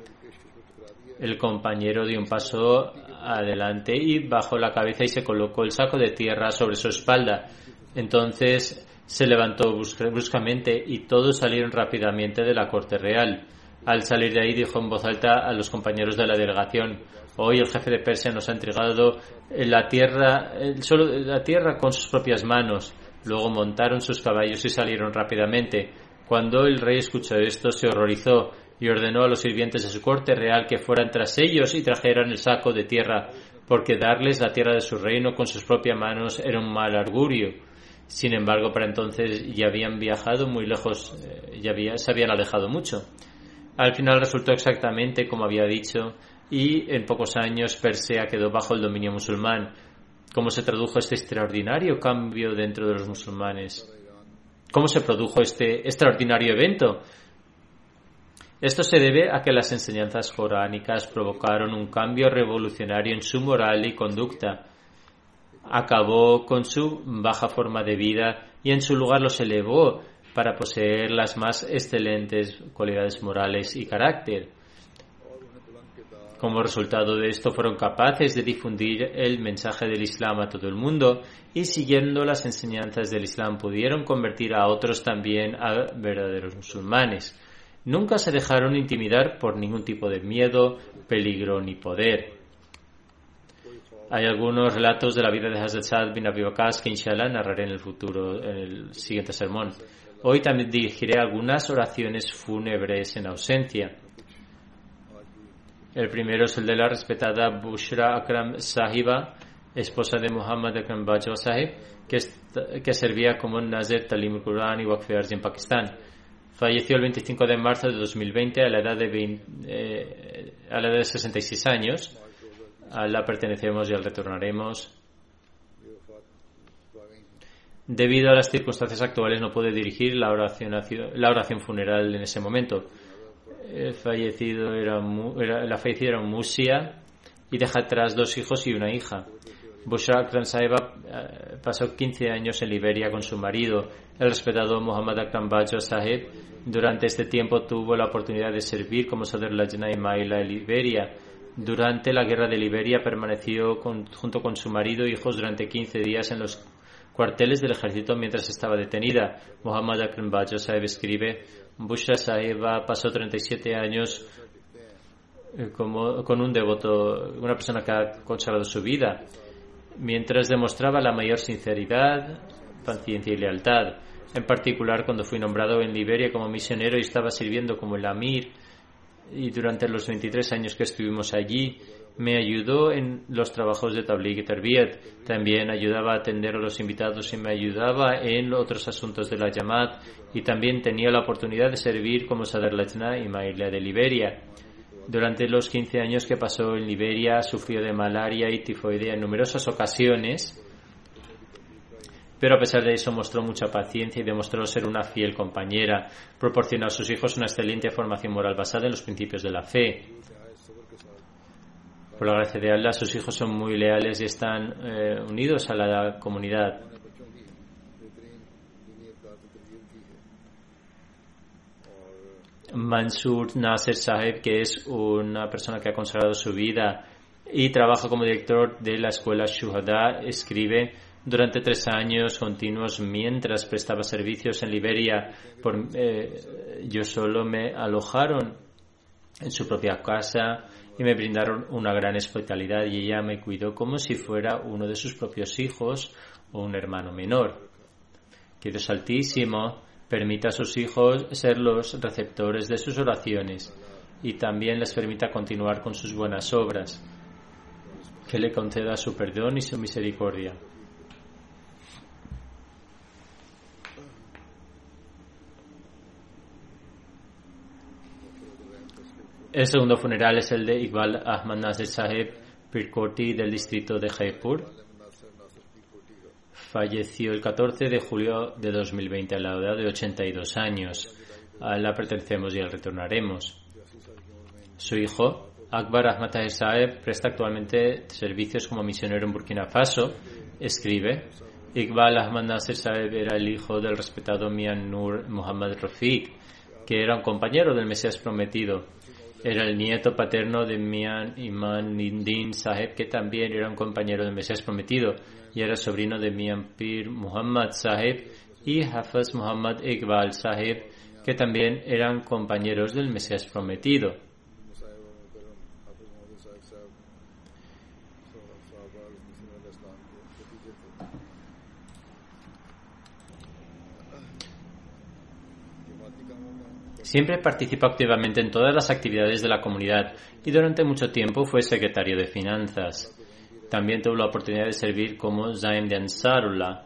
El compañero dio un paso adelante y bajó la cabeza y se colocó el saco de tierra sobre su espalda. Entonces se levantó bruscamente y todos salieron rápidamente de la corte real. Al salir de ahí dijo en voz alta a los compañeros de la delegación Hoy el jefe de Persia nos ha entregado la tierra, solo la tierra con sus propias manos. Luego montaron sus caballos y salieron rápidamente. Cuando el rey escuchó esto, se horrorizó y ordenó a los sirvientes de su corte real que fueran tras ellos y trajeran el saco de tierra, porque darles la tierra de su reino con sus propias manos era un mal augurio. Sin embargo, para entonces ya habían viajado muy lejos, eh, ya se habían alejado mucho. Al final resultó exactamente como había dicho, y en pocos años Persea quedó bajo el dominio musulmán. ¿Cómo se tradujo este extraordinario cambio dentro de los musulmanes? ¿Cómo se produjo este extraordinario evento? Esto se debe a que las enseñanzas coránicas provocaron un cambio revolucionario en su moral y conducta. Acabó con su baja forma de vida y en su lugar los elevó para poseer las más excelentes cualidades morales y carácter. Como resultado de esto fueron capaces de difundir el mensaje del Islam a todo el mundo y siguiendo las enseñanzas del Islam pudieron convertir a otros también a verdaderos musulmanes. Nunca se dejaron intimidar por ningún tipo de miedo, peligro ni poder. Hay algunos relatos de la vida de Hazrat Saad bin Abi que inshallah narraré en el futuro, en el siguiente sermón. Hoy también dirigiré algunas oraciones fúnebres en ausencia. El primero es el de la respetada Bushra Akram Sahiba, esposa de Muhammad Akram Bajwa Sahib, que, que servía como Nazir Talim Quran y Waqf en Pakistán. Falleció el 25 de marzo de 2020 a la edad de, eh, a la edad de 66 años. A la pertenecemos y al retornaremos. Debido a las circunstancias actuales no puede dirigir la oración, la oración funeral en ese momento. El fallecido era, la fallecida era Musia y deja atrás dos hijos y una hija. Bushra Akram eh, pasó 15 años en Liberia con su marido, el respetado Muhammad Akram Bajwa Sahib, durante este tiempo tuvo la oportunidad de servir como Sadr Lajna Maila en Liberia. Durante la guerra de Liberia permaneció junto con su marido e hijos durante 15 días en los cuarteles del ejército mientras estaba detenida. Muhammad Akram Bajo Sahib escribe, Bushra Sahiba pasó 37 años eh, como, con un devoto, una persona que ha consagrado su vida, mientras demostraba la mayor sinceridad, paciencia y lealtad en particular cuando fui nombrado en Liberia como misionero y estaba sirviendo como el Amir y durante los 23 años que estuvimos allí me ayudó en los trabajos de Tabligh y. También ayudaba a atender a los invitados y me ayudaba en otros asuntos de la Yamat y también tenía la oportunidad de servir como Sadr Lajna y Maila de Liberia. Durante los 15 años que pasó en Liberia sufrió de malaria y tifoidea en numerosas ocasiones pero a pesar de eso mostró mucha paciencia y demostró ser una fiel compañera. Proporcionó a sus hijos una excelente formación moral basada en los principios de la fe. Por la gracia de Allah, sus hijos son muy leales y están eh, unidos a la comunidad. Mansur Nasser Saheb, que es una persona que ha consagrado su vida y trabaja como director de la escuela Shuhada, escribe durante tres años continuos mientras prestaba servicios en Liberia. Eh, yo solo me alojaron en su propia casa y me brindaron una gran hospitalidad y ella me cuidó como si fuera uno de sus propios hijos o un hermano menor. Que Dios Altísimo permita a sus hijos ser los receptores de sus oraciones y también les permita continuar con sus buenas obras. Que le conceda su perdón y su misericordia. El segundo funeral es el de Iqbal Ahmad Nasir Sahib Pirkoti del distrito de Jaipur. Falleció el 14 de julio de 2020 a la edad de 82 años. A la pertenecemos y al retornaremos. Su hijo, Akbar Ahmad Tahir Sahib, presta actualmente servicios como misionero en Burkina Faso. Escribe, Iqbal Ahmad Nasir Sahib era el hijo del respetado Mian Nur Muhammad Rafiq, que era un compañero del Mesías prometido era el nieto paterno de Mian Iman Nindin Saheb, que también era un compañero del Mesías prometido, y era sobrino de Mian Pir Muhammad Saheb y Hafaz Muhammad Iqbal Saheb, que también eran compañeros del Mesías prometido. Siempre participó activamente en todas las actividades de la comunidad y durante mucho tiempo fue secretario de finanzas. También tuvo la oportunidad de servir como Zaim de Ansarullah,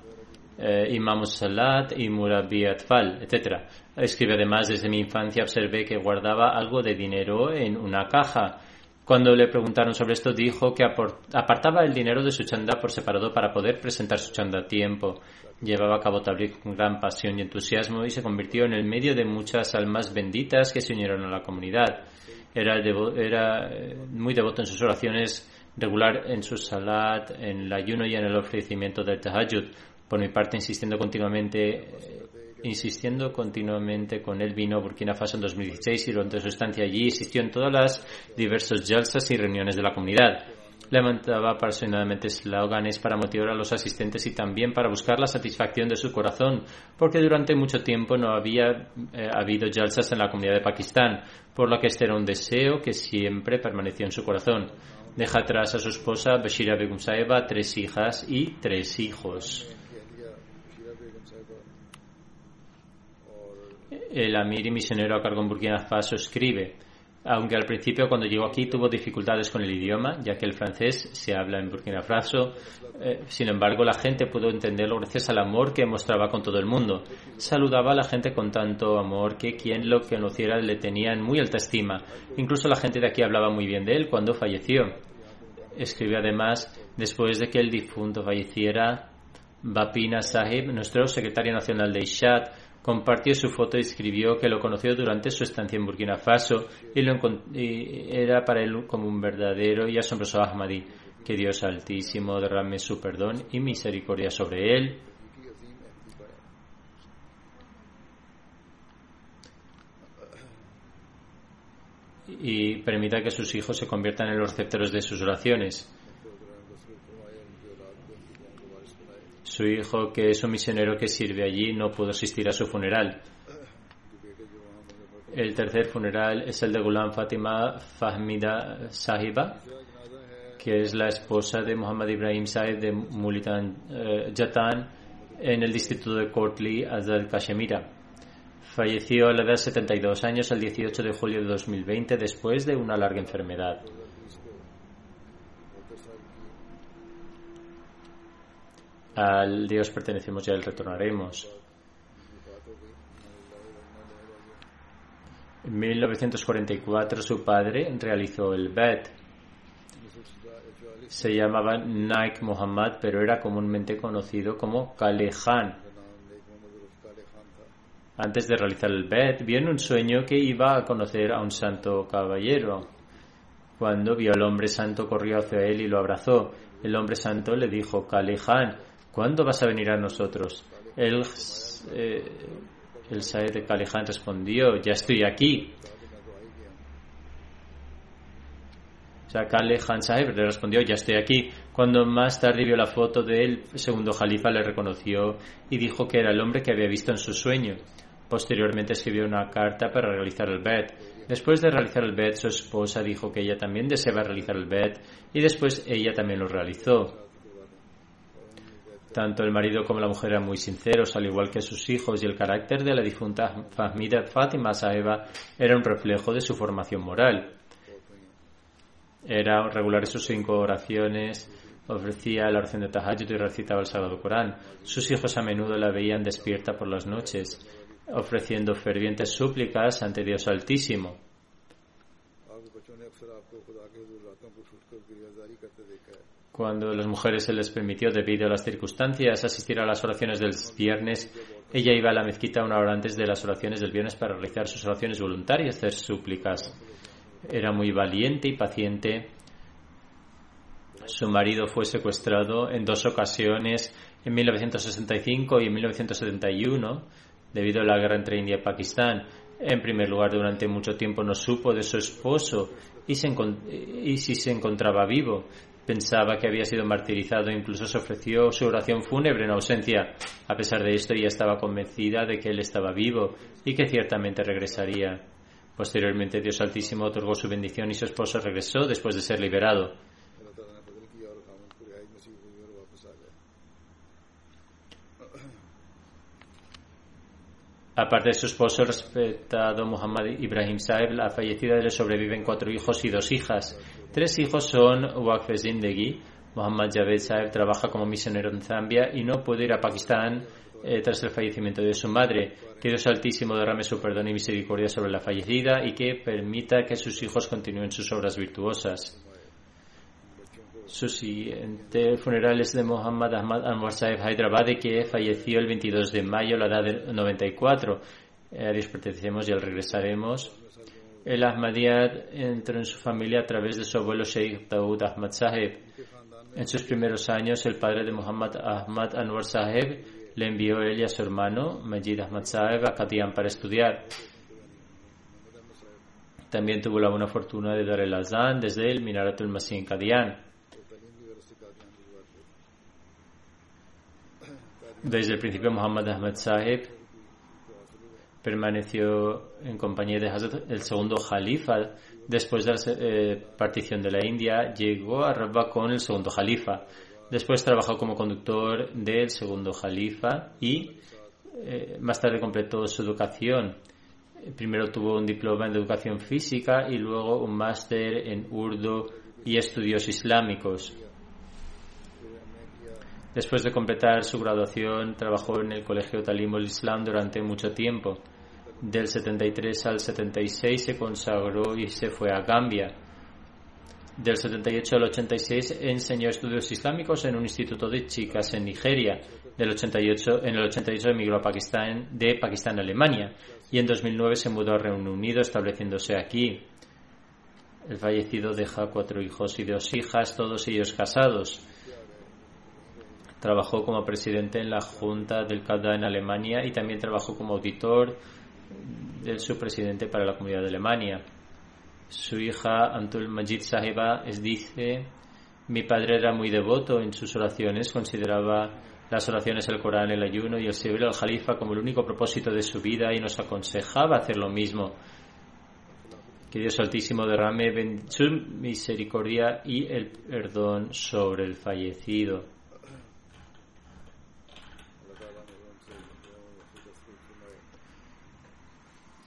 eh, Imam Salat y Murabi Atfal, etc. Escribe además, desde mi infancia observé que guardaba algo de dinero en una caja Cuando le preguntaron sobre esto, dijo que apartaba el dinero de su chanda por separado para poder presentar su chanda a tiempo. Llevaba a cabo tablik con gran pasión y entusiasmo y se convirtió en el medio de muchas almas benditas que se unieron a la comunidad. Era, era eh, muy devoto en sus oraciones, regular en su salat, en el ayuno y en el ofrecimiento del tahajjud. Por mi parte, insistiendo continuamente eh, insistiendo continuamente con él, vino a Burkina Faso en 2016 y durante su estancia allí insistió en todas las diversas jalsas y reuniones de la comunidad. Levantaba apasionadamente eslóganes para motivar a los asistentes y también para buscar la satisfacción de su corazón, porque durante mucho tiempo no había eh, habido jalsas en la comunidad de Pakistán, por lo que este era un deseo que siempre permaneció en su corazón. Deja atrás a su esposa Bashira Begum Saeba, tres hijas y tres hijos. El Amir y misionero a cargo en Burkina Faso escribe, aunque al principio cuando llegó aquí tuvo dificultades con el idioma, ya que el francés se habla en Burkina Faso, eh, sin embargo la gente pudo entenderlo gracias al amor que mostraba con todo el mundo. Saludaba a la gente con tanto amor que quien lo conociera le tenía en muy alta estima. Incluso la gente de aquí hablaba muy bien de él cuando falleció. Escribe además, después de que el difunto falleciera, Bapina Sahib, nuestro secretario nacional de Ishat, compartió su foto y escribió que lo conoció durante su estancia en Burkina Faso y, lo era para él como un verdadero y asombroso Ahmadi. Que Dios Altísimo derrame su perdón y misericordia sobre él. y permita que sus hijos se conviertan en los receptores de sus oraciones. Su hijo, que es un misionero que sirve allí, no pudo asistir a su funeral. El tercer funeral es el de Gulam Fatima Fahmida Sahiba, que es la esposa de Muhammad Ibrahim Saib de Mulitan eh, Jatan en el distrito de Kortli, Azad Kashemira. Falleció a la edad de 72 años el 18 de julio de 2020 después de una larga enfermedad. Al Dios pertenecemos y a Él retornaremos. En 1944 su padre realizó el Bet. Se llamaba Naik Muhammad, pero era comúnmente conocido como Kale Khan. Antes de realizar el Bet, vio en un sueño que iba a conocer a un santo caballero. Cuando vio al hombre santo, corrió hacia él y lo abrazó. El hombre santo le dijo, Kale Khan, ¿Cuándo vas a venir a nosotros? El, eh, el de respondió, ya estoy aquí. O sea, Kalejan Saeb le respondió, ya estoy aquí. Cuando más tarde vio la foto del segundo jalifa, le reconoció y dijo que era el hombre que había visto en su sueño. Posteriormente escribió una carta para realizar el bet. Después de realizar el bet, su esposa dijo que ella también deseaba realizar el bet y después ella también lo realizó. Tanto el marido como la mujer eran muy sinceros, al igual que sus hijos, y el carácter de la difunta Fahmida Fatima Saeba era un reflejo de su formación moral. Era regular sus cinco oraciones, ofrecía la oración de Tahajjud y recitaba el Sagrado Corán. Sus hijos a menudo la veían despierta por las noches, ofreciendo fervientes súplicas ante Dios Altísimo. Cuando a las mujeres se les permitió, debido a las circunstancias, asistir a las oraciones del viernes, ella iba a la mezquita una hora antes de las oraciones del viernes para realizar sus oraciones voluntarias, hacer súplicas. Era muy valiente y paciente. Su marido fue secuestrado en dos ocasiones, en 1965 y en 1971, debido a la guerra entre India y Pakistán. En primer lugar, durante mucho tiempo no supo de su esposo y, y si se encontraba vivo. Pensaba que había sido martirizado, incluso se ofreció su oración fúnebre en ausencia. A pesar de esto, ella estaba convencida de que él estaba vivo y que ciertamente regresaría. Posteriormente, Dios Altísimo otorgó su bendición y su esposo regresó después de ser liberado. Aparte de su esposo, el respetado Muhammad Ibrahim Saeb, la fallecida le sobreviven cuatro hijos y dos hijas. Tres hijos son Waqf Zindegi, Muhammad Javed Saeb trabaja como misionero en Zambia y no puede ir a Pakistán eh, tras el fallecimiento de su madre. Que Dios Altísimo derrame su perdón y misericordia sobre la fallecida y que permita que sus hijos continúen sus obras virtuosas. Su siguiente funeral es de Muhammad Ahmad Anwar Saeb Hyderabad, que falleció el 22 de mayo a la edad de 94. Eh, Dios pertenecemos y al regresaremos. El Ahmadiyat entró en su familia a través de su abuelo Sheikh Daoud Ahmad Saheb. En sus primeros años, el padre de Muhammad Ahmad Anwar Saheb le envió él y a su hermano Majid Ahmad Saheb a Kadian para estudiar. También tuvo la buena fortuna de dar el azán desde el Minaratul Masih en Kadian. Desde el principio, Muhammad Ahmad Sahib permaneció en compañía de Hazrat, el segundo Jalifa. Después de la eh, partición de la India, llegó a Rabba con el segundo Jalifa. Después trabajó como conductor del segundo Jalifa y eh, más tarde completó su educación. Primero tuvo un diploma en educación física y luego un máster en Urdu y estudios islámicos. Después de completar su graduación, trabajó en el Colegio Talim Islam durante mucho tiempo. Del 73 al 76 se consagró y se fue a Gambia. Del 78 al 86 enseñó estudios islámicos en un instituto de chicas en Nigeria. Del 88, en el 88 emigró a Pakistán, de Pakistán a Alemania y en 2009 se mudó a Reino Unido estableciéndose aquí. El fallecido deja cuatro hijos y dos hijas, todos ellos casados. Trabajó como presidente en la Junta del CADA en Alemania y también trabajó como auditor del subpresidente para la Comunidad de Alemania. Su hija Antul Majid Sahiba es, dice, mi padre era muy devoto en sus oraciones, consideraba las oraciones, el Corán, el ayuno y el servir al Jalifa como el único propósito de su vida y nos aconsejaba hacer lo mismo. Que Dios Altísimo derrame su misericordia y el perdón sobre el fallecido.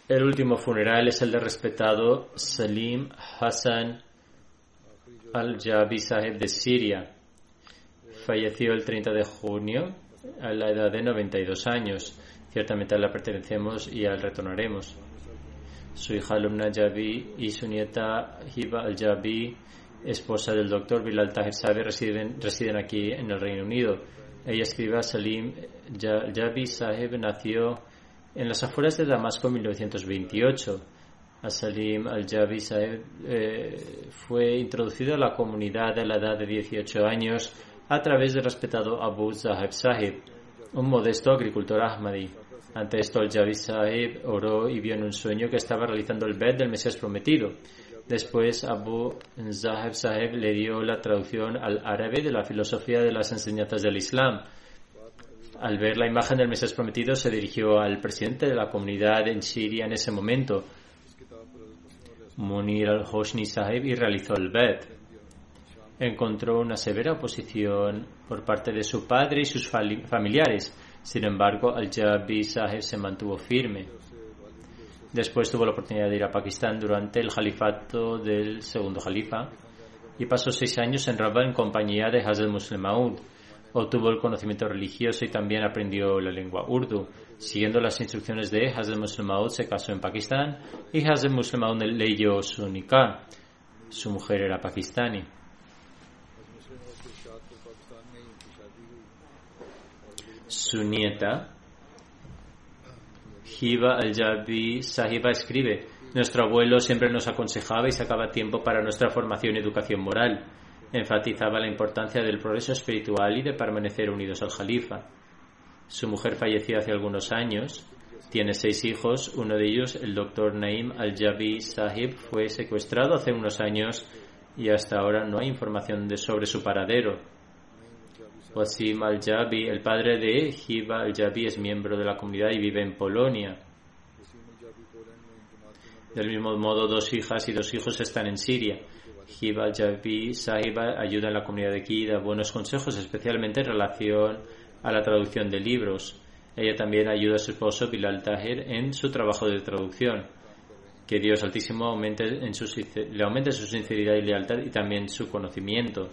El último funeral es el del respetado Salim Hassan al-Jabi Saheb de Siria. Falleció el 30 de junio a la edad de 92 años. Ciertamente a la pertenecemos y al retornaremos. Su hija alumna Jabi y su nieta Hiba al-Jabi, esposa del doctor Bilal Tahir Sabi, residen, aquí en el Reino Unido. Ella escribe Salim Jabi Saheb nació en las afueras de Damasco en 1928. Asalim al-Jabi eh, fue introducido a la comunidad a la edad de 18 años a través del respetado Abu Zaheb Sahib, un modesto agricultor ahmadi. Ante esto, al-Jabi Sahib oró y vio en un sueño que estaba realizando el bed del Mesías prometido. Después, Abu Zaheb Sahib le dio la traducción al árabe de la filosofía de las enseñanzas del Islam al ver la imagen del Mesías prometido, se dirigió al presidente de la comunidad en Siria en ese momento, Munir al-Hoshni Sahib, y realizó el bet. Encontró una severa oposición por parte de su padre y sus familiares. Sin embargo, al-Jabi Sahib se mantuvo firme. Después tuvo la oportunidad de ir a Pakistán durante el califato del segundo califa y pasó seis años en Rabat en compañía de Hazrat Muslim Maud obtuvo el conocimiento religioso y también aprendió la lengua urdu. Siguiendo las instrucciones de Hazrat Muslim se casó en Pakistán y Hazrat Muslim leyó su nikah. Su mujer era pakistani. Su nieta, Hiba al-Jabi Sahiba, escribe: Nuestro abuelo siempre nos aconsejaba y sacaba tiempo para nuestra formación y educación moral enfatizaba la importancia del progreso espiritual y de permanecer unidos al Jalifa. Su mujer falleció hace algunos años. Tiene seis hijos. Uno de ellos, el doctor Naim Al-Jabi Sahib, fue secuestrado hace unos años y hasta ahora no hay información sobre su paradero. Wasim Al-Jabi, el padre de Hiba Al-Jabi, es miembro de la comunidad y vive en Polonia. Del mismo modo, dos hijas y dos hijos están en Siria. Hiba Javi Sahiba ayuda en la comunidad de Ki, da buenos consejos, especialmente en relación a la traducción de libros. Ella también ayuda a su esposo Bilal Tahir en su trabajo de traducción. Que Dios Altísimo aumente en su, le aumente su sinceridad y lealtad y también su conocimiento.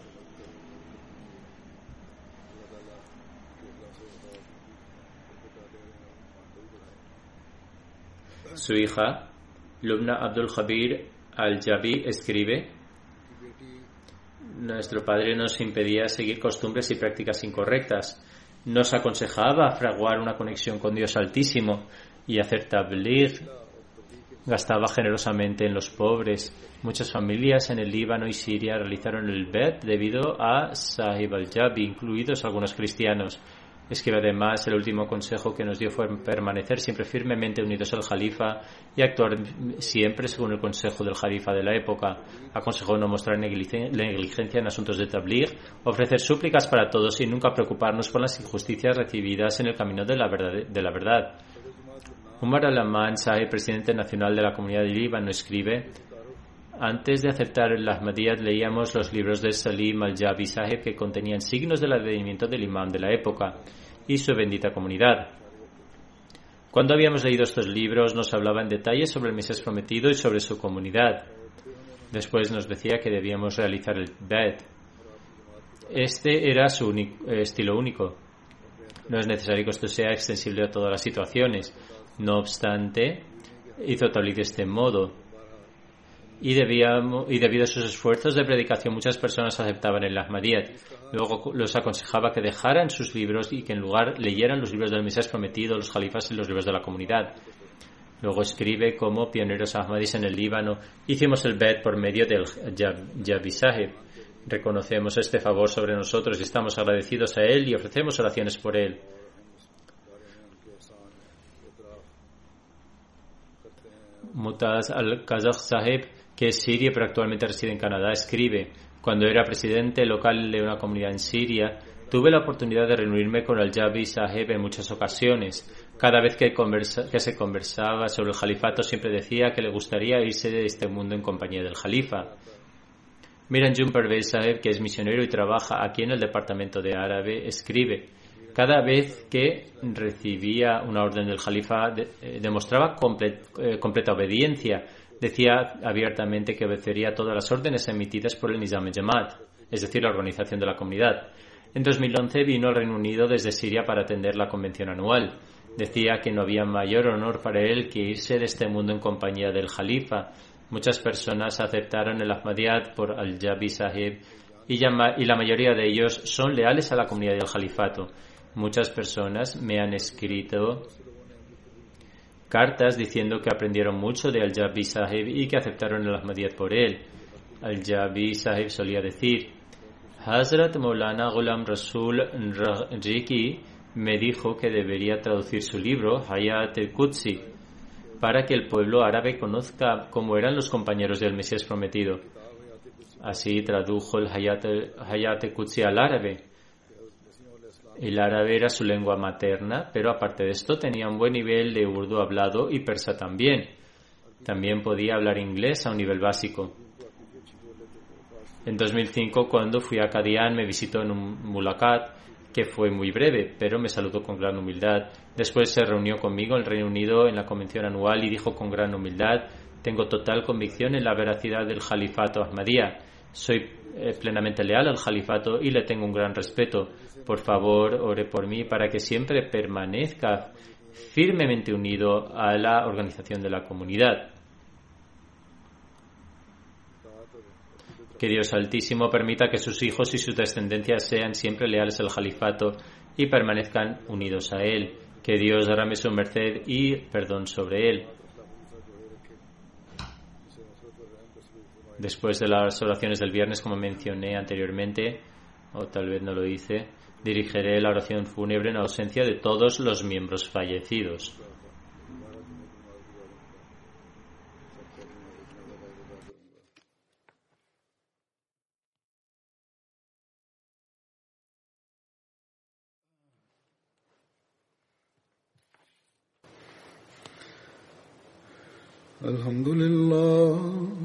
Su hija, Lubna Abdul Jabir Al-Jabi, escribe nuestro padre nos impedía seguir costumbres y prácticas incorrectas. Nos aconsejaba fraguar una conexión con Dios Altísimo y hacer tabligh. Gastaba generosamente en los pobres. Muchas familias en el Líbano y Siria realizaron el Bet debido a Sahib al-Jabi, incluidos algunos cristianos. Escribe además, el último consejo que nos dio fue permanecer siempre firmemente unidos al Jalifa y actuar siempre según el consejo del Jalifa de la época. Aconsejó no mostrar negligencia en asuntos de tabligh, ofrecer súplicas para todos y nunca preocuparnos por las injusticias recibidas en el camino de la verdad. De la verdad. Umar al-Aman presidente nacional de la comunidad de Líbano, escribe antes de aceptar el Ahmadiyyat leíamos los libros de Salim al-Jabi Sahib que contenían signos del advenimiento del imán de la época y su bendita comunidad. Cuando habíamos leído estos libros nos hablaba en detalle sobre el Mesías prometido y sobre su comunidad. Después nos decía que debíamos realizar el Bet. Este era su estilo único. No es necesario que esto sea extensible a todas las situaciones. No obstante, hizo tal y de este modo y, y debido a sus esfuerzos de predicación muchas personas aceptaban el Ahmadiyyat. Luego los aconsejaba que dejaran sus libros y que en lugar leyeran los libros del Mesías prometido, los califas y los libros de la comunidad. Luego escribe como pioneros ahmadis en el Líbano hicimos el Bet por medio del Jabi Sahib. Reconocemos este favor sobre nosotros y estamos agradecidos a él y ofrecemos oraciones por él. Mutaz al-Kazakh Sahib que es siria pero actualmente reside en Canadá, escribe, cuando era presidente local de una comunidad en Siria, tuve la oportunidad de reunirme con el Jabi Saheb en muchas ocasiones. Cada vez que, que se conversaba sobre el califato siempre decía que le gustaría irse de este mundo en compañía del califa. Miranjun Pervez Saheb, que es misionero y trabaja aquí en el departamento de árabe, escribe, cada vez que recibía una orden del califa eh, demostraba eh, completa obediencia decía abiertamente que obedecería todas las órdenes emitidas por el Nizam Jamaat, es decir, la organización de la comunidad. En 2011 vino al Reino Unido desde Siria para atender la convención anual. Decía que no había mayor honor para él que irse de este mundo en compañía del Jalifa. Muchas personas aceptaron el Ahmadiyyat por Al-Jabi Sahib y, y la mayoría de ellos son leales a la comunidad del Jalifato. Muchas personas me han escrito cartas diciendo que aprendieron mucho de Al-Jabi Sahib y que aceptaron el Ahmadiyyat por él. Al-Jabi Sahib solía decir, Hazrat Maulana Ghulam Rasul Riki me dijo que debería traducir su libro Hayat al-Qudsi para que el pueblo árabe conozca cómo eran los compañeros del Mesías prometido. Así tradujo el Hayat al-Qudsi al árabe el árabe era su lengua materna, pero aparte de esto tenía un buen nivel de urdu hablado y persa también. También podía hablar inglés a un nivel básico. En 2005, cuando fui a Kadian, me visitó en un mulakat que fue muy breve, pero me saludó con gran humildad. Después se reunió conmigo en el Reino Unido en la convención anual y dijo con gran humildad: Tengo total convicción en la veracidad del califato Ahmadiyya. Soy eh, plenamente leal al califato y le tengo un gran respeto. Por favor, ore por mí para que siempre permanezca firmemente unido a la organización de la comunidad. Que Dios Altísimo permita que sus hijos y sus descendencias sean siempre leales al califato y permanezcan unidos a él. Que Dios derrame su merced y perdón sobre él. Después de las oraciones del viernes, como mencioné anteriormente, o tal vez no lo hice, dirigiré la oración fúnebre en ausencia de todos los miembros fallecidos. Alhamdulillah.